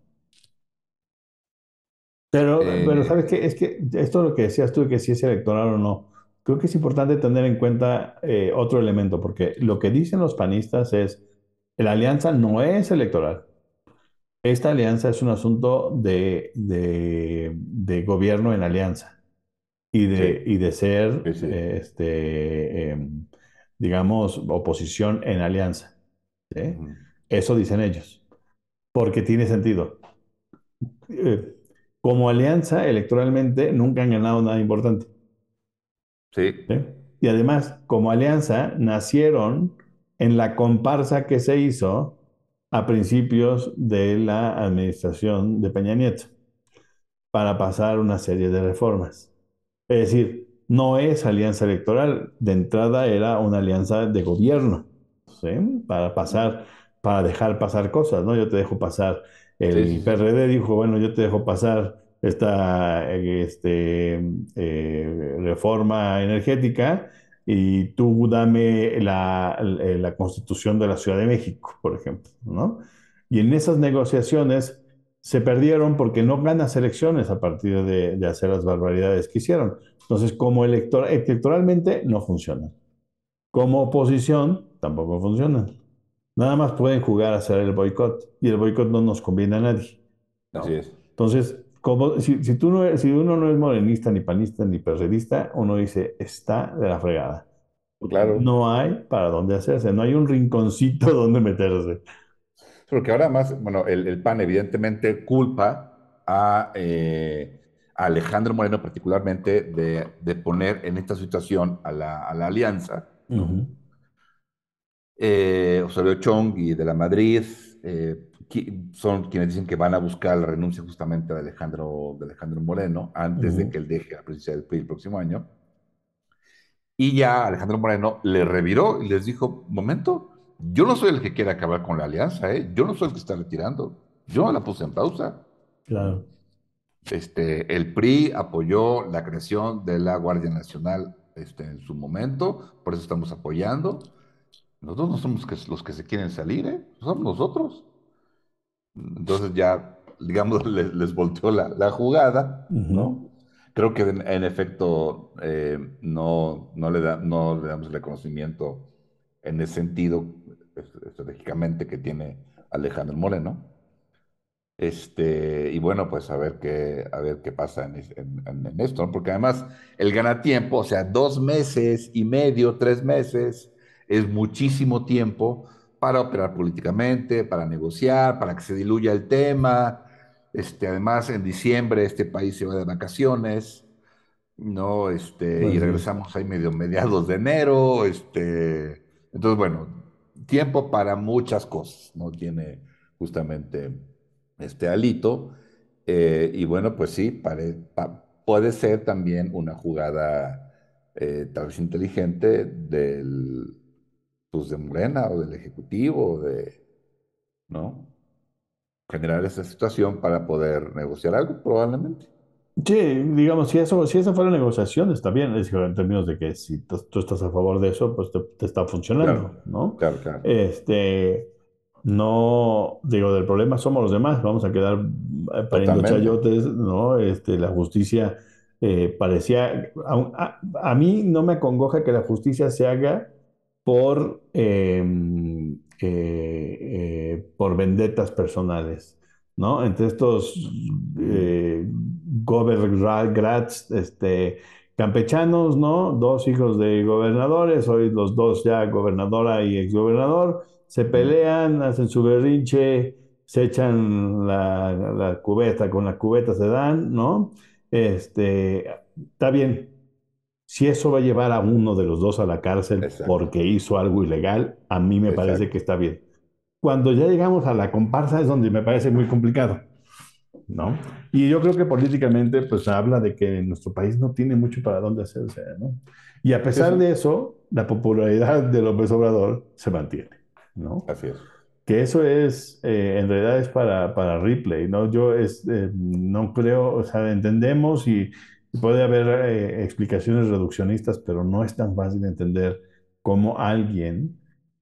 Pero, pero Eh, ¿sabes qué? Es que esto lo que decías tú, que si es electoral o no, creo que es importante tener en cuenta eh, otro elemento, porque lo que dicen los panistas es, la alianza no es electoral. Esta alianza es un asunto de, de, de gobierno en alianza y de, sí, y de ser, sí, sí. eh, este, em, digamos, oposición en alianza. Eso dicen ellos, porque tiene sentido. Eh, como alianza, electoralmente, nunca han ganado nada importante. Sí, ¿sí? Y además, como alianza, nacieron en la comparsa que se hizo a principios de la administración de Peña Nieto para pasar una serie de reformas. Es decir, no es alianza electoral, de entrada era una alianza de gobierno, ¿sí? Para pasar, para dejar pasar cosas, ¿no? Yo te dejo pasar, el sí, sí. PRD dijo, bueno, yo te dejo pasar esta este, eh, reforma energética y tú dame la, la constitución de la Ciudad de México, por ejemplo, ¿no? Y en esas negociaciones se perdieron porque no ganas elecciones a partir de, de hacer las barbaridades que hicieron. Entonces, como elector, electoralmente no funcionan. Como oposición tampoco funcionan. Nada más pueden jugar a hacer el boicot y el boicot no nos conviene a nadie. Así ¿no? es. Entonces, como, si, si, tú no, si uno no es morenista, ni panista, ni perredista, uno dice, está de la fregada. Claro. No hay para dónde hacerse, no hay un rinconcito [laughs] donde meterse. Porque ahora más, bueno, el, el PAN evidentemente culpa a, eh, a Alejandro Moreno particularmente de, de poner en esta situación a la, a la alianza, Uh Eh, Osorio Chong y de la Madrid eh, son quienes dicen que van a buscar la renuncia justamente de Alejandro, de Alejandro Moreno uh antes de que él deje la presidencia del PRI el próximo año. Y ya Alejandro Moreno le reviró y les dijo, momento, yo no soy el que quiere acabar con la alianza, ¿eh? Yo no soy el que está retirando. Yo la puse en pausa, claro. Este, el PRI apoyó la creación de la Guardia Nacional este, en su momento, por eso estamos apoyando. Nosotros no somos los que se quieren salir, ¿eh? Somos nosotros. Entonces ya, digamos, [laughs] les, les volteó la, la jugada, Uh -huh, ¿no? Creo que en, en efecto eh, no, no, le da, no le damos el reconocimiento en ese sentido estratégicamente que tiene Alejandro Moreno. Este, y bueno, pues a ver qué, a ver qué pasa en, en- en- esto, ¿no? Porque además el ganatiempo, o sea, dos meses y medio, tres meses, es muchísimo tiempo para operar políticamente, para negociar, para que se diluya el tema. Este, además, en diciembre este país se va de vacaciones, ¿no? Este, y regresamos ahí medio mediados de enero, este, entonces, bueno, tiempo para muchas cosas, ¿no? Tiene justamente este alito, eh, y bueno, pues sí, pare- pa- puede ser también una jugada eh, tal vez inteligente del, pues de Morena o del Ejecutivo, de, ¿no? Generar esa situación para poder negociar algo, probablemente. Sí, digamos, si eso, si esa fuera negociación, está bien, es en términos de que si tú, estás a favor de eso, pues te, te está Claro, funcionando, ¿no? claro, claro. Este, no, digo, del problema somos los demás, vamos a quedar eh, pariendo Totalmente. chayotes, ¿no? Este, la justicia eh, parecía, a, a- a mí no me acongoja que la justicia se haga por, eh, eh, por vendetas personales. ¿no? Entre estos gobergrats, este, campechanos, ¿no? Dos hijos de gobernadores, hoy los dos ya gobernadora y exgobernador, se pelean, hacen su berrinche, se echan la, la cubeta, con la cubeta se dan, ¿no? Este, está bien. Si eso va a llevar a uno de los dos a la cárcel Exacto, porque hizo algo ilegal, a mí me parece que está bien. Cuando ya llegamos a la comparsa es donde me parece muy complicado. ¿No? Y yo creo que políticamente, pues habla de que nuestro país no tiene mucho para dónde hacerse, ¿no? Y a pesar de eso, la popularidad de López Obrador se mantiene, ¿no? así es. Que eso es, eh, en realidad es para, para Ripley, ¿no? Yo es, eh, no creo, o sea, entendemos y, y puede haber eh, explicaciones reduccionistas, pero no es tan fácil entender cómo alguien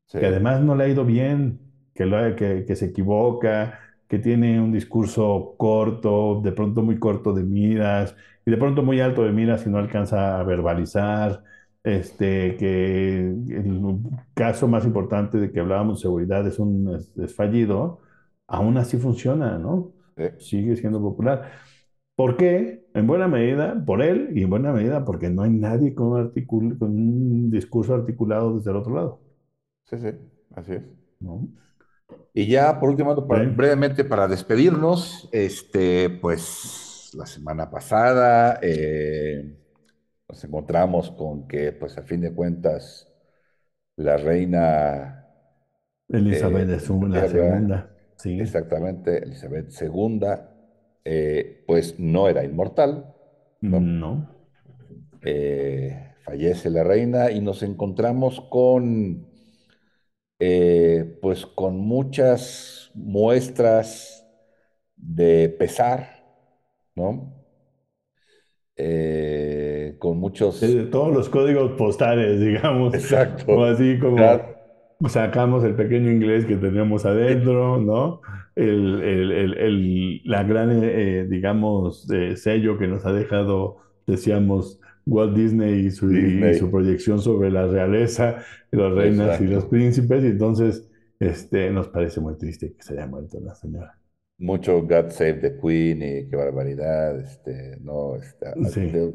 Sí, que además no le ha ido bien, que, lo, que, que se equivoca, que tiene un discurso corto, de pronto muy corto de miras, y de pronto muy alto de miras y no alcanza a verbalizar, este, que el caso más importante de que hablábamos de seguridad es un es, es fallido, aún así funciona, ¿no? sí, Sigue siendo popular. ¿Por qué? En buena medida por él y en buena medida porque no hay nadie con un, con un discurso articulado desde el otro lado, sí, sí, así es. ¿no? Y ya por último, para- brevemente para despedirnos, este, pues la semana pasada eh, nos encontramos con que, pues a fin de cuentas, la reina eh, Elizabeth es un- la segunda, sí. exactamente, Elizabeth II, eh, pues no era inmortal, ¿no? No. Eh, fallece la reina y nos encontramos con, eh, pues con muchas muestras de pesar, ¿no? Eh, con muchos, De todos los códigos postales, digamos, o exacto, así ya, como sacamos el pequeño inglés que teníamos adentro, ¿no? El, el- el- el- la gran, eh, digamos, sello que nos ha dejado, decíamos, Walt Disney y su, y su Disney, proyección sobre la realeza, las reinas y los príncipes, y entonces este, nos parece muy triste que se haya muerto la señora. Mucho God Save the Queen y qué barbaridad, este, no, está, Sí. de-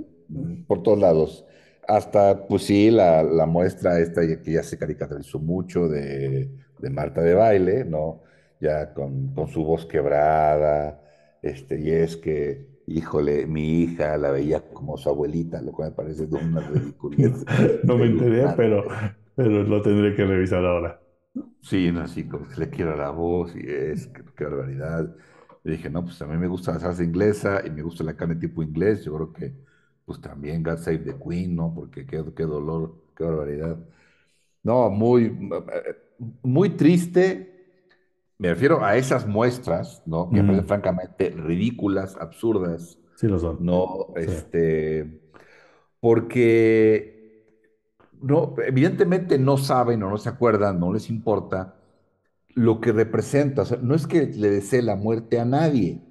por todos lados. Hasta, pues sí, la, la muestra esta que ya se caricaturizó mucho de, de Marta de baile, ¿no? Ya con, con su voz quebrada, este, y es que, híjole, mi hija la veía como su abuelita, lo cual me parece de una ridiculez [laughs] No me enteré, pero, pero lo tendré que revisar ahora. Sí, no, así como que le quiero la voz y es, qué, qué barbaridad. Y dije, no, pues a mí me gusta la salsa inglesa y me gusta la carne tipo inglés. Yo creo que, pues también God Save the Queen, ¿no? Porque qué, qué dolor, qué barbaridad. No, muy, muy triste. Me refiero a esas muestras, ¿no? Que me parecen Mm, francamente ridículas, absurdas, sí lo son. ¿no? Sí. Este, porque, no, evidentemente no saben o no se acuerdan, no les importa lo que representa. O sea, no es que le desee la muerte a nadie,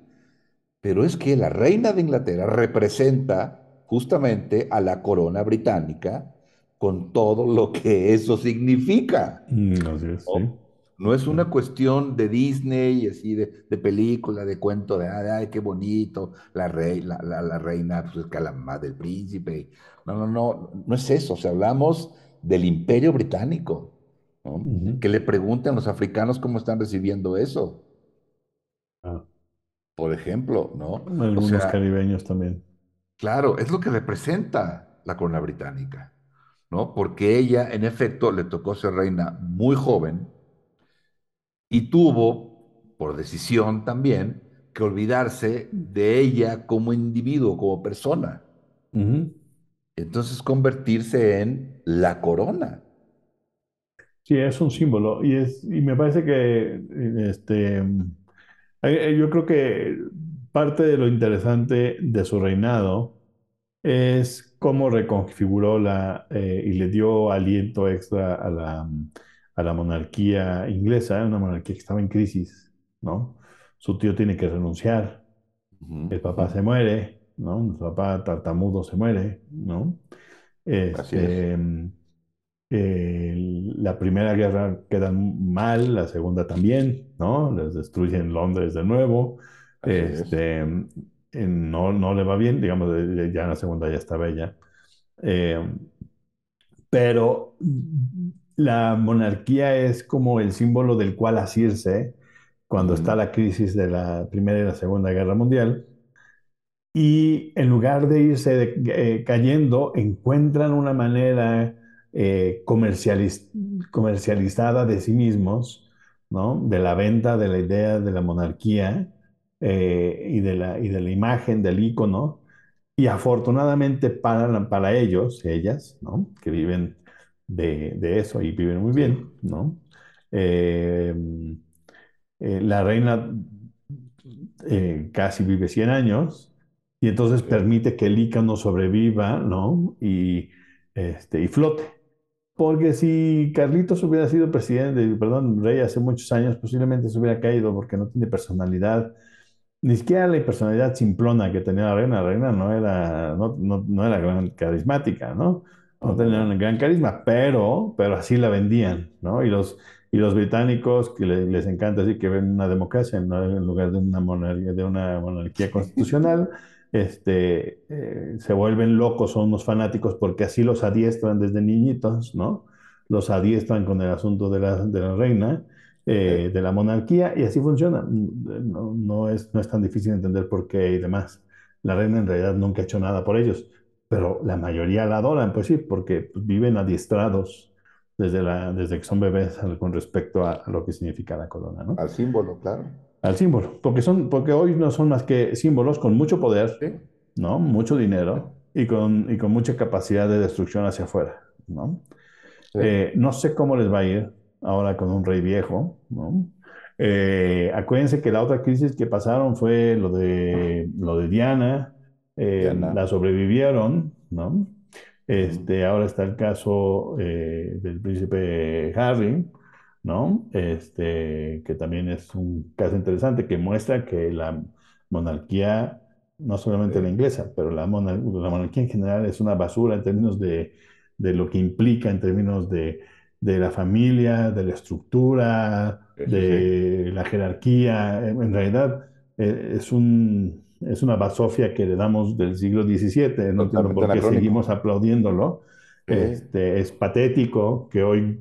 pero es que la reina de Inglaterra representa justamente a la corona británica con todo lo que eso significa. Mm, así es, sí. ¿No? Es una cuestión de Disney, así de, de película, de cuento de, ay, ay, qué bonito, la, rey, la, la, la reina, pues es que la mamá del príncipe. No, no, no, no es eso. O sea, hablamos del imperio británico, ¿no? Que le pregunten a los africanos cómo están recibiendo eso, Ah, por ejemplo, ¿no? O algunos sea, caribeños también. claro, es lo que representa la corona británica, ¿no? Porque ella, en efecto, le tocó ser reina muy joven y tuvo, por decisión también, que olvidarse de ella como individuo, como persona. Entonces convertirse en la corona. Sí, es un símbolo y es y me parece que este eh, eh, yo creo que parte de lo interesante de su reinado es cómo reconfiguró la eh, y le dio aliento extra a la a la monarquía inglesa, una monarquía que estaba en crisis, ¿no? Su tío tiene que renunciar, el papá se muere, ¿no? El papá tartamudo se muere, ¿no? Así es, Este, eh, la primera guerra queda mal, la segunda también, ¿no? Les destruyen Londres de nuevo. es, Este, eh, no, no le va bien, digamos, ya en la segunda ya está bella. Eh, pero la monarquía es como el símbolo del cual asirse cuando está la crisis de la Primera y la Segunda Guerra Mundial. Y en lugar de irse de- eh, cayendo, encuentran una manera eh, comercializ- comercializada de sí mismos, ¿no? De la venta de la idea de la monarquía eh, y de la, y de la imagen, del icono. Y afortunadamente para, para ellos, ellas, ¿no? Que viven de, de eso y viven muy bien, ¿no? Eh, eh, la reina eh, casi vive 100 años y entonces permite que el ícono sobreviva, ¿no? Y, este, y flote. Porque si Carlitos hubiera sido presidente, perdón, rey hace muchos años, posiblemente se hubiera caído porque no tiene personalidad ni siquiera la personalidad simplona que tenía la reina. La reina no era, no, no, no era gran carismática, ¿no? No, No no, tenía no, un gran carisma, pero, pero así la vendían, ¿no? Y los, y los británicos, que le- les encanta decir que ven una democracia ¿no? en lugar de una monarquía, de una monarquía constitucional, este, eh, se vuelven locos, son unos fanáticos porque así los adiestran desde niñitos, ¿no? Los adiestran con el asunto de la, de la reina eh, de la monarquía y así funciona. No, no es, no es tan difícil entender por qué y demás. La reina en realidad nunca ha hecho nada por ellos, pero la mayoría la adoran, pues sí, porque pues, viven adiestrados desde, la, desde que son bebés con respecto a, a lo que significa la corona, ¿no? al símbolo, claro. Al símbolo, porque, son, porque hoy no son más que símbolos con mucho poder, Sí, ¿no? Mucho dinero y con, y con mucha capacidad de destrucción hacia afuera, ¿no? sí, Eh, no sé cómo les va a ir ahora con un rey viejo, ¿no? Eh, acuérdense que la otra crisis que pasaron fue lo de, lo de Diana, eh, la sobrevivieron, ¿no? Este, ahora está el caso eh, del príncipe Harry, ¿no? Este, que también es un caso interesante que muestra que la monarquía, no solamente la inglesa, pero la, monar- la monarquía en general es una basura en términos de de lo que implica en términos de, de la familia, de la estructura, sí, sí, sí, de la jerarquía. En, en realidad eh, es un, es una basofia que le damos del siglo XVII. No entiendo por qué seguimos aplaudiéndolo. Este, es patético que hoy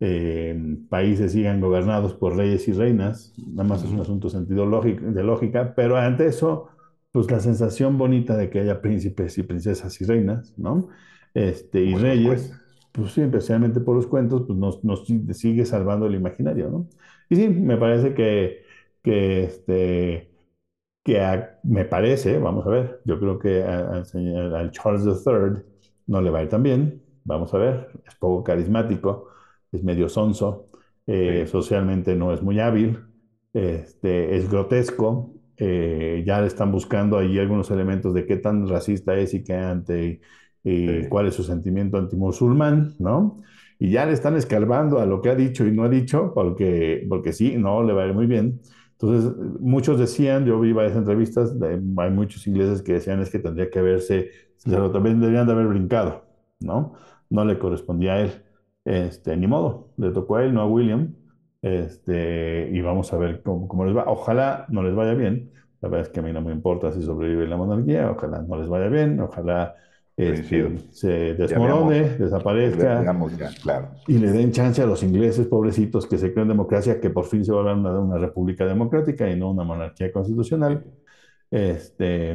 eh, países sigan gobernados por reyes y reinas. Nada más es un asunto sentido lógico, de lógica. Pero ante eso, pues la sensación bonita de que haya príncipes y princesas y reinas, ¿no? Este, y reyes, pues sí, especialmente por los cuentos, pues nos, nos sigue salvando el imaginario, ¿no? Y sí, me parece que, que este, que a- me parece, vamos a ver, yo creo que al, señor- Charles III no le va a ir tan bien, vamos a ver, es poco carismático, es medio sonso, eh, Sí, socialmente no es muy hábil, este, es grotesco, eh, ya le están buscando ahí algunos elementos de qué tan racista es y qué ante, y sí, cuál es su sentimiento antimusulmán, ¿no? Y ya le están escarbando a lo que ha dicho y no ha dicho, porque, porque sí, no le va a ir muy bien. Entonces, muchos decían, yo vi varias entrevistas, de- hay muchos ingleses que decían es que tendría que haberse, se lo también deberían de haber brincado, ¿no? No le correspondía a él. Este, ni modo, le tocó a él, no a William. Este, y vamos a ver cómo, cómo les va. Ojalá no les vaya bien. La verdad es que a mí no me importa si sobrevive la monarquía, ojalá no les vaya bien, ojalá. Este, se desmorone, desaparezca veamos ya, claro. y le den chance a los ingleses, pobrecitos, que se creen democracia, que por fin se vuelvan una, una república democrática y no una monarquía constitucional, este,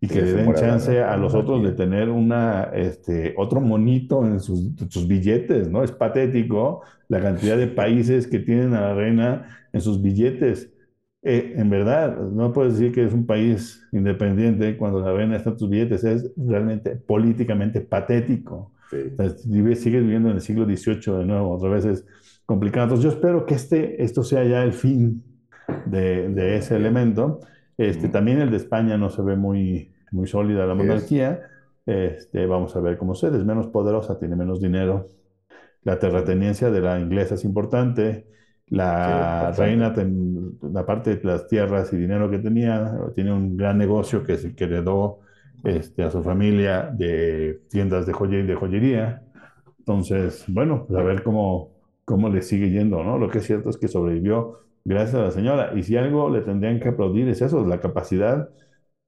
y que le den chance a los otros de tener una, este, otro monito en sus, sus billetes, ¿no? Es patético la cantidad de países que tienen a la reina en sus billetes. Eh, en verdad, no puedes decir que es un país independiente cuando la reina está en tus billetes, es realmente políticamente patético. Sí, sigues viviendo en el siglo XVIII de nuevo, otra vez es complicado. Entonces, yo espero que este, esto sea ya el fin de, de ese elemento. Este, Ujú, también el de España no se ve muy, muy sólida la monarquía. Este, vamos a ver cómo se es menos poderosa, tiene menos dinero. La Ujú, terrateniente de la inglesa es importante. Sí, La reina, ten- aparte de las tierras y dinero que tenía, tiene un gran negocio que, se- heredó este, a su familia de tiendas de de joyería. Entonces, bueno, pues a ver cómo, cómo le sigue yendo, ¿no? Lo que es cierto es que sobrevivió gracias a la señora. Y si algo le tendrían que aplaudir es eso, la capacidad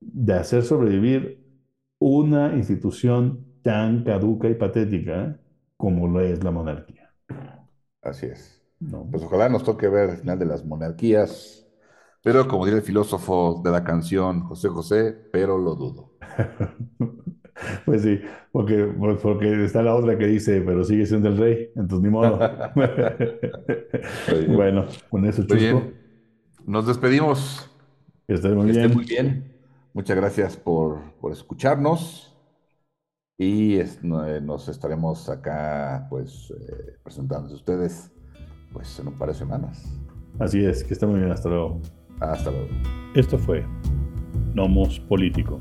de hacer sobrevivir una institución tan caduca y patética como lo es la monarquía, así es. ¿No? Pues ojalá nos toque ver el final de las monarquías, pero como diría el filósofo de la canción José José, pero lo dudo. [laughs] Pues sí, porque, pues porque está la otra que dice, pero sigue siendo el rey, entonces ni modo. [laughs] Bueno, con eso, Chusco. bien. Nos despedimos. Que estés muy Que bien. muy bien. Muchas gracias por, por escucharnos y es- eh, nos estaremos acá pues eh, presentando a ustedes pues en un par de semanas. Así es, que esté muy bien. Hasta luego. Hasta luego. Esto fue Nomos Político.